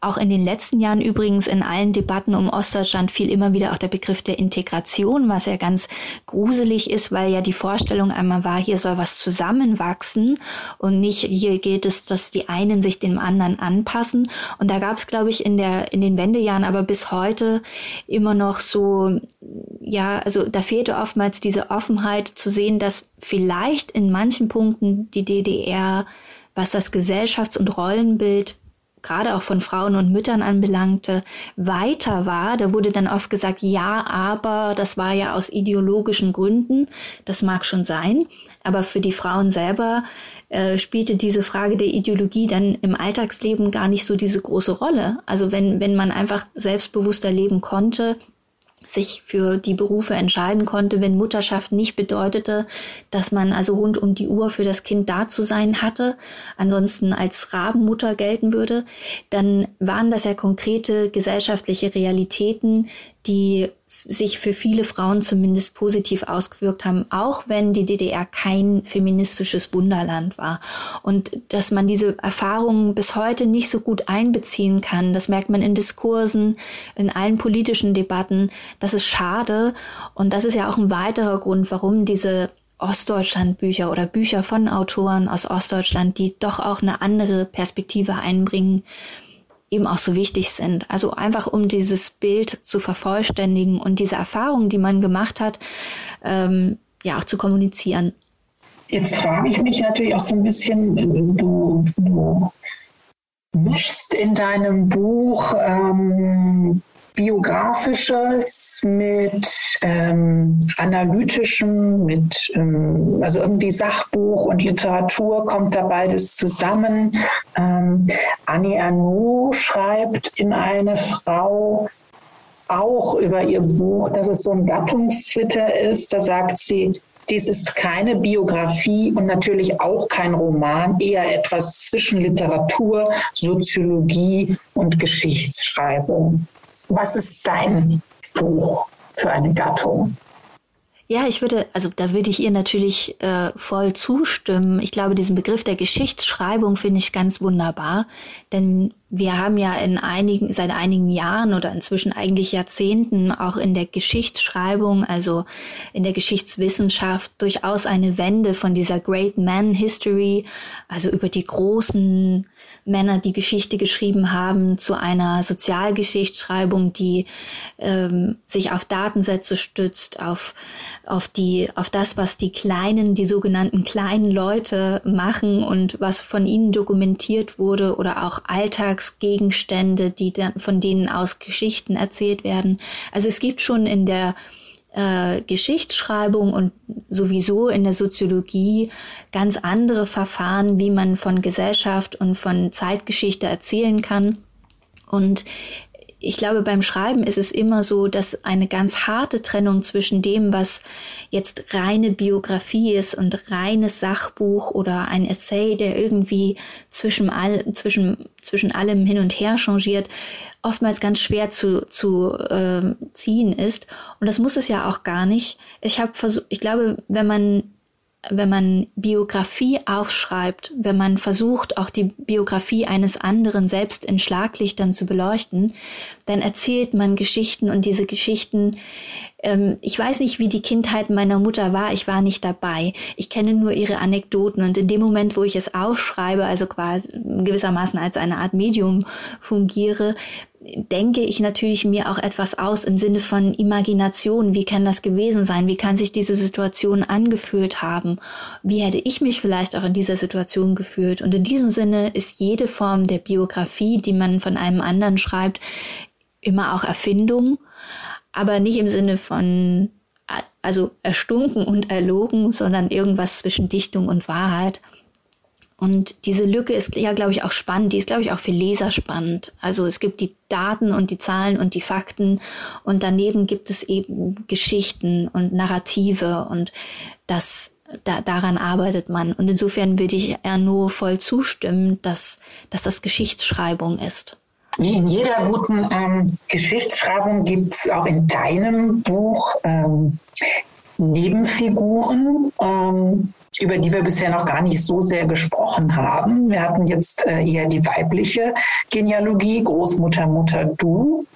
Auch in den letzten Jahren übrigens in allen Debatten um Ostdeutschland fiel immer wieder auch der Begriff der Integration, was ja ganz gruselig ist, weil ja die Vorstellung einmal war, hier soll was zusammenwachsen und nicht hier geht es, dass die einen sich dem anderen anpassen. Und da gab es, glaube ich, in der in den Wende Jahren, aber bis heute immer noch so, ja, also da fehlte oftmals diese Offenheit zu sehen, dass vielleicht in manchen Punkten die DDR, was das Gesellschafts- und Rollenbild gerade auch von Frauen und Müttern anbelangte, weiter war. Da wurde dann oft gesagt, ja, aber das war ja aus ideologischen Gründen. Das mag schon sein. Aber für die Frauen selber äh, spielte diese Frage der Ideologie dann im Alltagsleben gar nicht so diese große Rolle. Also wenn, wenn man einfach selbstbewusster leben konnte, sich für die Berufe entscheiden konnte, wenn Mutterschaft nicht bedeutete, dass man also rund um die Uhr für das Kind da zu sein hatte, ansonsten als Rabenmutter gelten würde, dann waren das ja konkrete gesellschaftliche Realitäten, die sich für viele Frauen zumindest positiv ausgewirkt haben, auch wenn die DDR kein feministisches Wunderland war. Und dass man diese Erfahrungen bis heute nicht so gut einbeziehen kann, das merkt man in Diskursen, in allen politischen Debatten. Das ist schade. Und das ist ja auch ein weiterer Grund, warum diese Ostdeutschland-Bücher oder Bücher von Autoren aus Ostdeutschland, die doch auch eine andere Perspektive einbringen, eben auch so wichtig sind. Also einfach um dieses Bild zu vervollständigen und diese Erfahrungen, die man gemacht hat, ähm, ja auch zu kommunizieren. Jetzt frage ich mich natürlich auch so ein bisschen, du, du mischst in deinem Buch ähm, biografisches mit ähm, analytischem, mit ähm, also irgendwie Sachbuch und Literatur kommt da beides zusammen. Ähm, Annie Arnaud schreibt in eine Frau auch über ihr Buch, dass es so ein Gattungszwitter ist. Da sagt sie, dies ist keine Biografie und natürlich auch kein Roman, eher etwas zwischen Literatur, Soziologie und Geschichtsschreibung. Was ist dein Buch für eine Gattung? Ja, ich würde, also da würde ich ihr natürlich äh, voll zustimmen. Ich glaube, diesen Begriff der Geschichtsschreibung finde ich ganz wunderbar, denn wir haben ja in einigen, seit einigen Jahren oder inzwischen eigentlich Jahrzehnten auch in der Geschichtsschreibung, also in der Geschichtswissenschaft durchaus eine Wende von dieser Great Man History, also über die großen Männer, die Geschichte geschrieben haben, zu einer Sozialgeschichtsschreibung, die ähm, sich auf Datensätze stützt, auf, auf die, auf das, was die kleinen, die sogenannten kleinen Leute machen und was von ihnen dokumentiert wurde oder auch Alltagsgegenstände, die dann von denen aus Geschichten erzählt werden. Also es gibt schon in der äh, Geschichtsschreibung und sowieso in der Soziologie ganz andere Verfahren, wie man von Gesellschaft und von Zeitgeschichte erzählen kann. Und ich glaube, beim Schreiben ist es immer so, dass eine ganz harte Trennung zwischen dem, was jetzt reine Biografie ist und reines Sachbuch oder ein Essay, der irgendwie zwischen, all, zwischen, zwischen allem hin und her changiert, oftmals ganz schwer zu, zu äh, ziehen ist. Und das muss es ja auch gar nicht. Ich habe versucht, ich glaube, wenn man wenn man Biografie aufschreibt, wenn man versucht, auch die Biografie eines anderen selbst in Schlaglichtern zu beleuchten, dann erzählt man Geschichten und diese Geschichten, ähm, ich weiß nicht, wie die Kindheit meiner Mutter war, ich war nicht dabei. Ich kenne nur ihre Anekdoten und in dem Moment, wo ich es aufschreibe, also quasi gewissermaßen als eine Art Medium fungiere, denke ich natürlich mir auch etwas aus im Sinne von Imagination. Wie kann das gewesen sein? Wie kann sich diese Situation angefühlt haben? Wie hätte ich mich vielleicht auch in dieser Situation gefühlt? Und in diesem Sinne ist jede Form der Biografie, die man von einem anderen schreibt, immer auch Erfindung, aber nicht im Sinne von also erstunken und erlogen, sondern irgendwas zwischen Dichtung und Wahrheit. Und diese Lücke ist ja, glaube ich, auch spannend. Die ist, glaube ich, auch für Leser spannend. Also es gibt die Daten und die Zahlen und die Fakten und daneben gibt es eben Geschichten und Narrative und das, da, daran arbeitet man. Und insofern würde ich Erno voll zustimmen, dass, dass das Geschichtsschreibung ist. Wie in jeder guten ähm, Geschichtsschreibung gibt es auch in deinem Buch ähm, Nebenfiguren. Ähm, über die wir bisher noch gar nicht so sehr gesprochen haben. Wir hatten jetzt äh, eher die weibliche Genealogie, Großmutter, Mutter, du.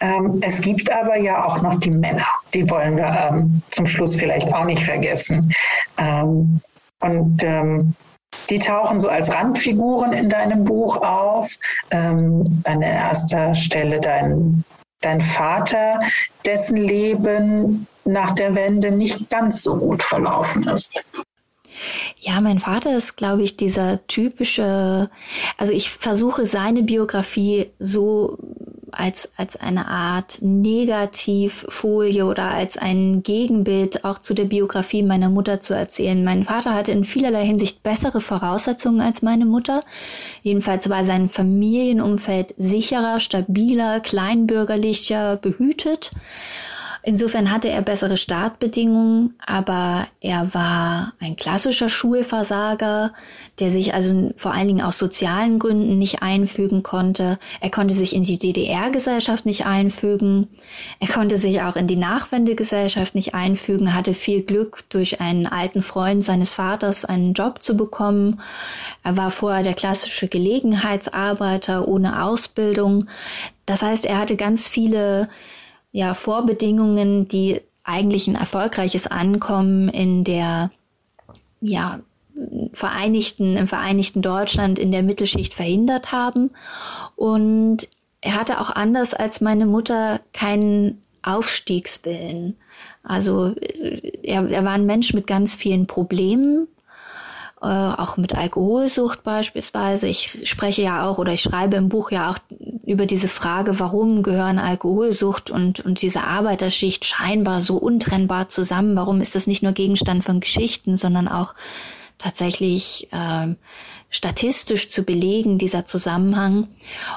Ähm, es gibt aber ja auch noch die Männer. Die wollen wir ähm, zum Schluss vielleicht auch nicht vergessen. Ähm, und die tauchen so als Randfiguren in deinem Buch auf. Ähm, an erster Stelle dein, dein Vater, dessen Leben nach der Wende nicht ganz so gut verlaufen ist. Ja, mein Vater ist, glaube ich, dieser typische, also ich versuche seine Biografie so als, als eine Art Negativfolie oder als ein Gegenbild auch zu der Biografie meiner Mutter zu erzählen. Mein Vater hatte in vielerlei Hinsicht bessere Voraussetzungen als meine Mutter. Jedenfalls war sein Familienumfeld sicherer, stabiler, kleinbürgerlicher, behütet. Insofern hatte er bessere Startbedingungen, aber er war ein klassischer Schulversager, der sich also vor allen Dingen aus sozialen Gründen nicht einfügen konnte. Er konnte sich in die DDR-Gesellschaft nicht einfügen. Er konnte sich auch in die Nachwendegesellschaft nicht einfügen, hatte viel Glück, durch einen alten Freund seines Vaters einen Job zu bekommen. Er war vorher der klassische Gelegenheitsarbeiter ohne Ausbildung. Das heißt, er hatte ganz viele ja, Vorbedingungen, die eigentlich ein erfolgreiches Ankommen in der, ja, Vereinigten, im Vereinigten Deutschland in der Mittelschicht verhindert haben. Und er hatte auch anders als meine Mutter keinen Aufstiegswillen. Also er, er war ein Mensch mit ganz vielen Problemen, äh, auch mit Alkoholsucht beispielsweise. Ich spreche ja auch oder ich schreibe im Buch ja auch über diese Frage, warum gehören Alkoholsucht und, und diese Arbeiterschicht scheinbar so untrennbar zusammen? Warum ist das nicht nur Gegenstand von Geschichten, sondern auch tatsächlich äh, statistisch zu belegen, dieser Zusammenhang?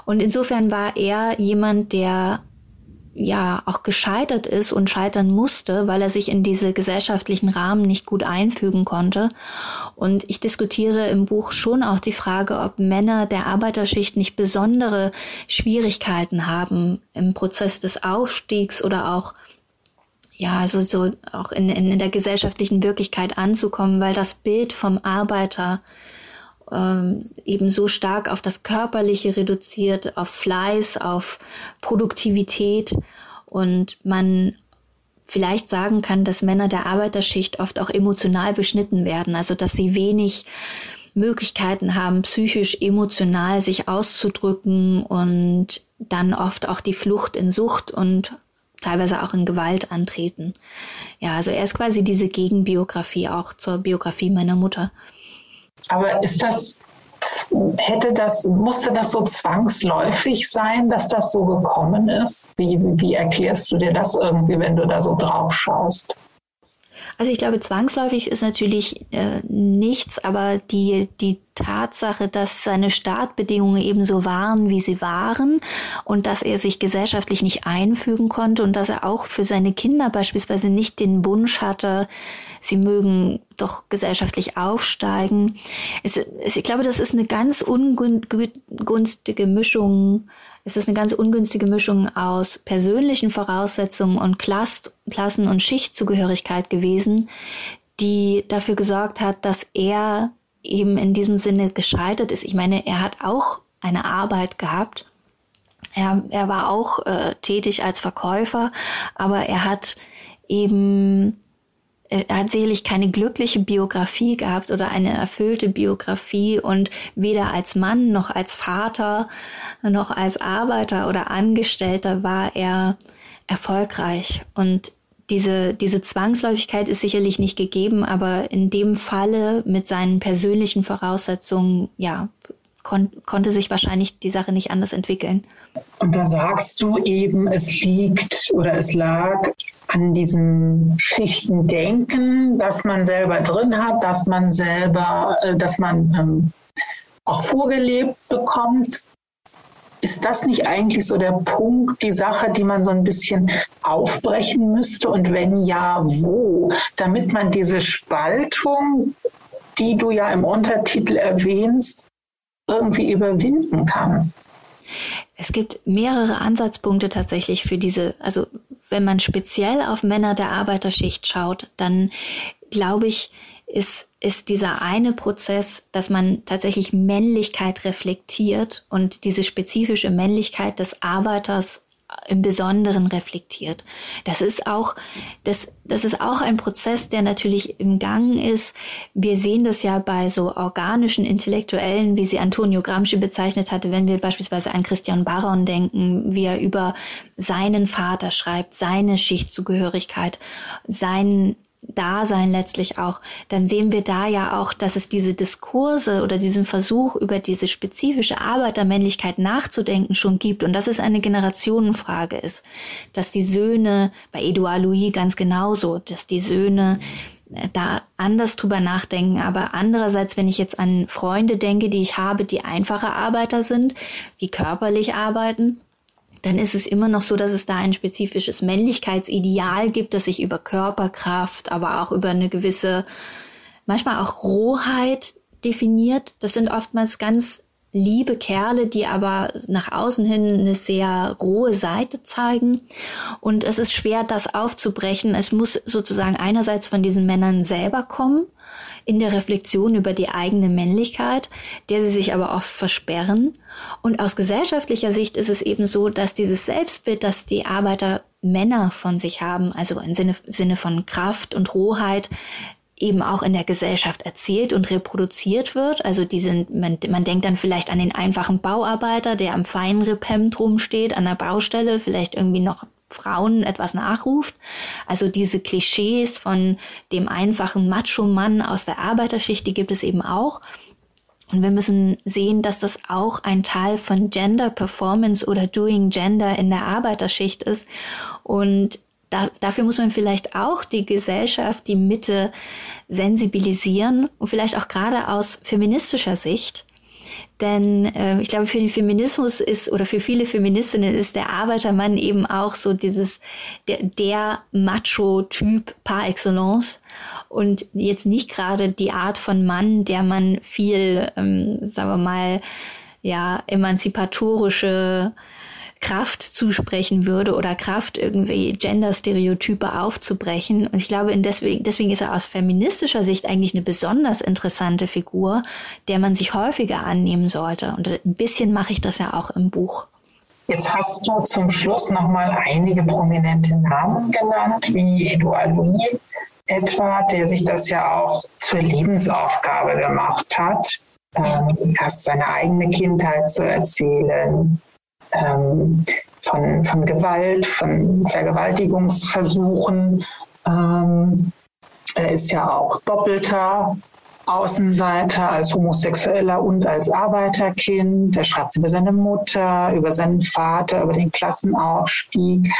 Und insofern war er jemand, der ja auch gescheitert ist und scheitern musste, weil er sich in diese gesellschaftlichen Rahmen nicht gut einfügen konnte. Und ich diskutiere im Buch schon auch die Frage, ob Männer der Arbeiterschicht nicht besondere Schwierigkeiten haben im Prozess des Aufstiegs oder auch ja, also so auch in, in der gesellschaftlichen Wirklichkeit anzukommen, weil das Bild vom Arbeiter ähm, eben so stark auf das Körperliche reduziert, auf Fleiß, auf Produktivität und man vielleicht sagen kann, dass Männer der Arbeiterschicht oft auch emotional beschnitten werden, also dass sie wenig Möglichkeiten haben, psychisch, emotional sich auszudrücken und dann oft auch die Flucht in Sucht und teilweise auch in Gewalt antreten. Ja, also er ist quasi diese Gegenbiografie auch zur Biografie meiner Mutter. Aber ist das, hätte das, musste das so zwangsläufig sein, dass das so gekommen ist? Wie, wie erklärst du dir das irgendwie, wenn du da so drauf schaust? Also ich glaube, zwangsläufig ist natürlich äh, nichts, aber die, die Tatsache, dass seine Startbedingungen eben so waren, wie sie waren und dass er sich gesellschaftlich nicht einfügen konnte und dass er auch für seine Kinder beispielsweise nicht den Wunsch hatte, sie mögen doch gesellschaftlich aufsteigen. Ich glaube, das ist eine ganz ungünstige Mischung. Es ist eine ganz ungünstige Mischung aus persönlichen Voraussetzungen und Klass, Klassen- und Schichtzugehörigkeit gewesen, die dafür gesorgt hat, dass er eben in diesem Sinne gescheitert ist. Ich meine, er hat auch eine Arbeit gehabt. Er, er war auch äh, tätig als Verkäufer, aber er hat eben er hat sicherlich keine glückliche Biografie gehabt oder eine erfüllte Biografie und weder als Mann noch als Vater noch als Arbeiter oder Angestellter war er erfolgreich. Und diese, diese Zwangsläufigkeit ist sicherlich nicht gegeben, aber in dem Falle mit seinen persönlichen Voraussetzungen, ja, kon konnte sich wahrscheinlich die Sache nicht anders entwickeln. Und da sagst du eben, es liegt oder es lag an diesem Schichten denken, dass man selber drin hat, dass man selber, äh, dass man ähm, auch vorgelebt bekommt. Ist das nicht eigentlich so der Punkt, die Sache, die man so ein bisschen aufbrechen müsste? Und wenn ja, wo? Damit man diese Spaltung, die du ja im Untertitel erwähnst, irgendwie überwinden kann. Es gibt mehrere Ansatzpunkte tatsächlich für diese, also wenn man speziell auf Männer der Arbeiterschicht schaut, dann glaube ich, ist, ist dieser eine Prozess, dass man tatsächlich Männlichkeit reflektiert und diese spezifische Männlichkeit des Arbeiters im Besonderen reflektiert. Das ist auch, das, das ist auch ein Prozess, der natürlich im Gang ist. Wir sehen das ja bei so organischen Intellektuellen, wie sie Antonio Gramsci bezeichnet hatte, wenn wir beispielsweise an Christian Baron denken, wie er über seinen Vater schreibt, seine Schichtzugehörigkeit, seinen Dasein letztlich auch, dann sehen wir da ja auch, dass es diese Diskurse oder diesen Versuch über diese spezifische Arbeitermännlichkeit nachzudenken schon gibt und dass es eine Generationenfrage ist, dass die Söhne, bei Edouard Louis ganz genauso, dass die Söhne äh, da anders drüber nachdenken. Aber andererseits, wenn ich jetzt an Freunde denke, die ich habe, die einfache Arbeiter sind, die körperlich arbeiten, dann ist es immer noch so, dass es da ein spezifisches Männlichkeitsideal gibt, das sich über Körperkraft, aber auch über eine gewisse, manchmal auch Rohheit definiert. Das sind oftmals ganz liebe Kerle, die aber nach außen hin eine sehr rohe Seite zeigen. Und es ist schwer, das aufzubrechen. Es muss sozusagen einerseits von diesen Männern selber kommen, in der Reflexion über die eigene Männlichkeit, der sie sich aber oft versperren. Und aus gesellschaftlicher Sicht ist es eben so, dass dieses Selbstbild, das die Arbeiter Männer von sich haben, also im Sinne, Sinne von Kraft und Rohheit, eben auch in der Gesellschaft erzählt und reproduziert wird. Also die sind, man, man denkt dann vielleicht an den einfachen Bauarbeiter, der am Feinripp-Hemd rumsteht, an der Baustelle, vielleicht irgendwie noch Frauen etwas nachruft. Also diese Klischees von dem einfachen Macho-Mann aus der Arbeiterschicht, die gibt es eben auch. Und wir müssen sehen, dass das auch ein Teil von Gender Performance oder Doing Gender in der Arbeiterschicht ist. Und da, dafür muss man vielleicht auch die Gesellschaft, die Mitte sensibilisieren und vielleicht auch gerade aus feministischer Sicht denn äh, ich glaube, für den Feminismus ist oder für viele Feministinnen ist der Arbeitermann eben auch so dieses der, der Macho-Typ par excellence. Und jetzt nicht gerade die Art von Mann, der man viel, ähm, sagen wir mal, ja, emanzipatorische Kraft zusprechen würde oder Kraft, irgendwie Gender-Stereotype aufzubrechen. Und ich glaube, deswegen, deswegen ist er aus feministischer Sicht eigentlich eine besonders interessante Figur, der man sich häufiger annehmen sollte. Und ein bisschen mache ich das ja auch im Buch. Jetzt hast du zum Schluss nochmal einige prominente Namen genannt, wie Edouard Louis etwa, der sich das ja auch zur Lebensaufgabe gemacht hat, ähm, erst seine eigene Kindheit zu erzählen, ähm, von, von Gewalt, von Vergewaltigungsversuchen. Ähm, er ist ja auch doppelter Außenseiter als Homosexueller und als Arbeiterkind. Er schreibt über seine Mutter, über seinen Vater, über den Klassenaufstieg.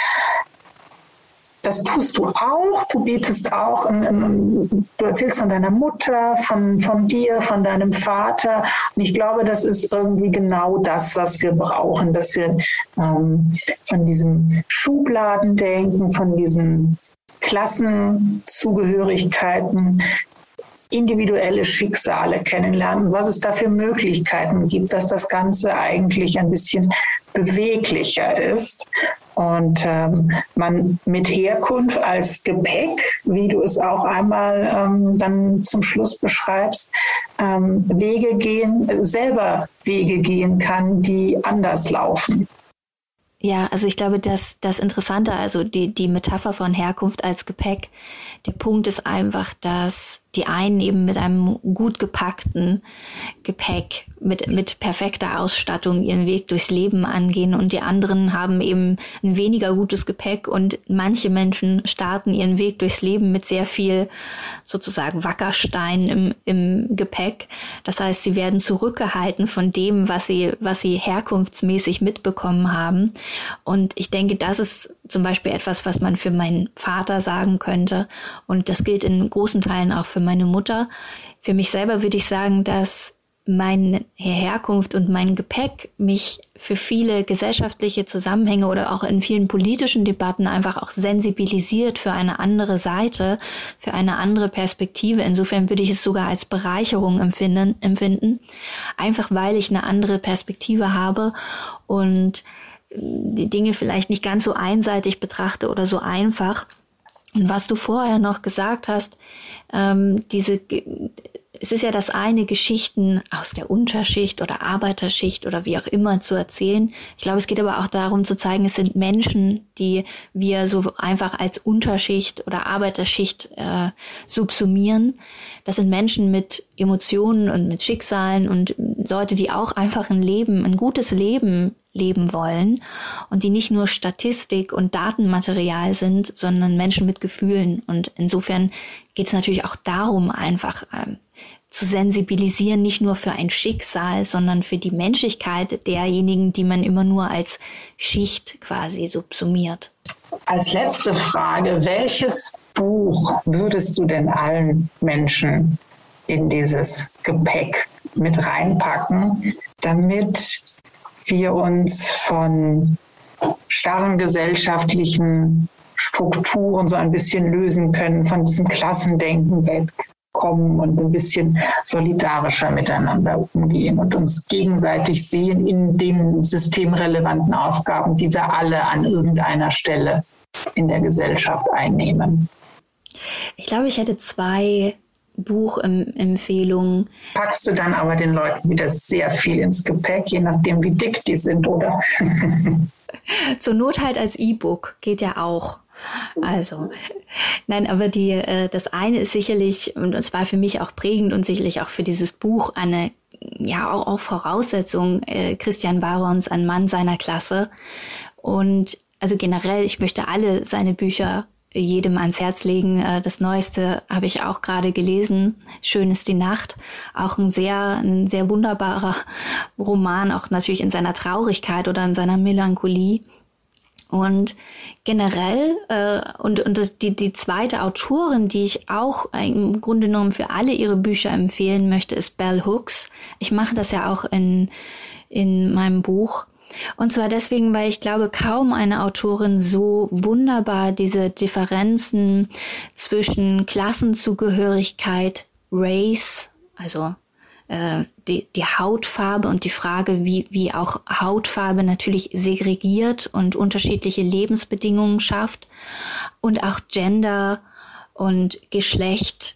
Das tust du auch. Du bietest auch, du erzählst von deiner Mutter, von, von dir, von deinem Vater. Und ich glaube, das ist irgendwie genau das, was wir brauchen, dass wir ähm, von diesem Schubladendenken, von diesen Klassenzugehörigkeiten individuelle Schicksale kennenlernen, was es da für Möglichkeiten gibt, dass das Ganze eigentlich ein bisschen beweglicher ist und ähm, man mit Herkunft als Gepäck, wie du es auch einmal ähm, dann zum Schluss beschreibst, ähm, Wege gehen, selber Wege gehen kann, die anders laufen. Ja, also ich glaube, dass das Interessante, also die, die Metapher von Herkunft als Gepäck, der Punkt ist einfach, dass die einen eben mit einem gut gepackten Gepäck, mit, mit perfekter Ausstattung ihren Weg durchs Leben angehen und die anderen haben eben ein weniger gutes Gepäck und manche Menschen starten ihren Weg durchs Leben mit sehr viel sozusagen Wackerstein im, im Gepäck. Das heißt, sie werden zurückgehalten von dem, was sie, was sie herkunftsmäßig mitbekommen haben. Und ich denke, das ist zum Beispiel etwas, was man für meinen Vater sagen könnte. Und das gilt in großen Teilen auch für für meine Mutter. Für mich selber würde ich sagen, dass meine Herkunft und mein Gepäck mich für viele gesellschaftliche Zusammenhänge oder auch in vielen politischen Debatten einfach auch sensibilisiert für eine andere Seite, für eine andere Perspektive. Insofern würde ich es sogar als Bereicherung empfinden, empfinden einfach weil ich eine andere Perspektive habe und die Dinge vielleicht nicht ganz so einseitig betrachte oder so einfach. Und was du vorher noch gesagt hast, ähm, diese, es ist ja das eine, Geschichten aus der Unterschicht oder Arbeiterschicht oder wie auch immer zu erzählen. Ich glaube, es geht aber auch darum zu zeigen, es sind Menschen, die wir so einfach als Unterschicht oder Arbeiterschicht äh, subsumieren. Das sind Menschen mit Emotionen und mit Schicksalen und Leute, die auch einfach ein Leben, ein gutes Leben leben wollen und die nicht nur Statistik und Datenmaterial sind, sondern Menschen mit Gefühlen. Und insofern geht es natürlich auch darum, einfach ähm, zu sensibilisieren, nicht nur für ein Schicksal, sondern für die Menschlichkeit derjenigen, die man immer nur als Schicht quasi subsumiert. Als letzte Frage, welches Buch würdest du denn allen Menschen in dieses Gepäck mit reinpacken, damit wir uns von starren gesellschaftlichen Strukturen so ein bisschen lösen können, von diesem Klassendenken wegkommen und ein bisschen solidarischer miteinander umgehen und uns gegenseitig sehen in den systemrelevanten Aufgaben, die wir alle an irgendeiner Stelle in der Gesellschaft einnehmen. Ich glaube, ich hätte zwei Buchempfehlungen. Packst du dann aber den Leuten wieder sehr viel ins Gepäck, je nachdem, wie dick die sind, oder? Zur Not halt als E-Book geht ja auch. Also, nein, aber die, äh, das eine ist sicherlich, und es war für mich auch prägend und sicherlich auch für dieses Buch eine, ja, auch, auch Voraussetzung, äh, Christian Barons, ein Mann seiner Klasse. Und also generell, ich möchte alle seine Bücher jedem ans Herz legen. Äh, das Neueste habe ich auch gerade gelesen. Schön ist die Nacht. Auch ein sehr, ein sehr wunderbarer Roman, auch natürlich in seiner Traurigkeit oder in seiner Melancholie. Und generell, äh, und, und das, die, die zweite Autorin, die ich auch im Grunde genommen für alle ihre Bücher empfehlen möchte, ist Bell Hooks. Ich mache das ja auch in, in meinem Buch. Und zwar deswegen, weil ich glaube, kaum eine Autorin so wunderbar diese Differenzen zwischen Klassenzugehörigkeit, Race, also äh, die, die Hautfarbe und die Frage, wie, wie auch Hautfarbe natürlich segregiert und unterschiedliche Lebensbedingungen schafft und auch Gender und Geschlecht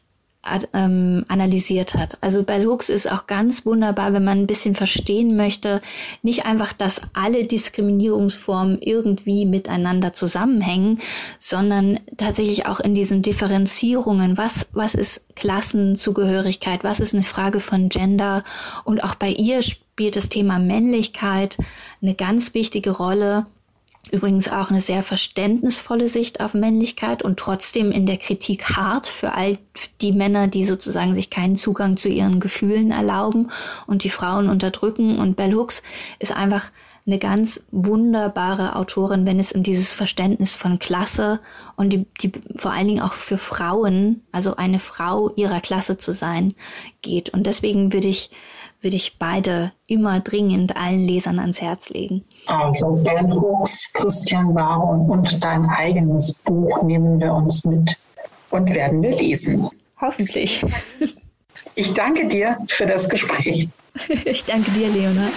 ähm, analysiert hat. Also Bell Hooks ist auch ganz wunderbar, wenn man ein bisschen verstehen möchte, nicht einfach, dass alle Diskriminierungsformen irgendwie miteinander zusammenhängen, sondern tatsächlich auch in diesen Differenzierungen. Was, was ist Klassenzugehörigkeit? Was ist eine Frage von Gender? Und auch bei ihr spielt das Thema Männlichkeit eine ganz wichtige Rolle. Übrigens auch eine sehr verständnisvolle Sicht auf Männlichkeit und trotzdem in der Kritik hart für all die Männer, die sozusagen sich keinen Zugang zu ihren Gefühlen erlauben und die Frauen unterdrücken. Und Bell Hooks ist einfach eine ganz wunderbare Autorin, wenn es um dieses Verständnis von Klasse und die, die vor allen Dingen auch für Frauen, also eine Frau ihrer Klasse zu sein, geht. Und deswegen würde ich würde ich beide immer dringend allen Lesern ans Herz legen. Also Ben Hooks, Christian Baron und dein eigenes Buch nehmen wir uns mit und werden wir lesen. Hoffentlich. Ich danke dir für das Gespräch. Ich danke dir, Leona.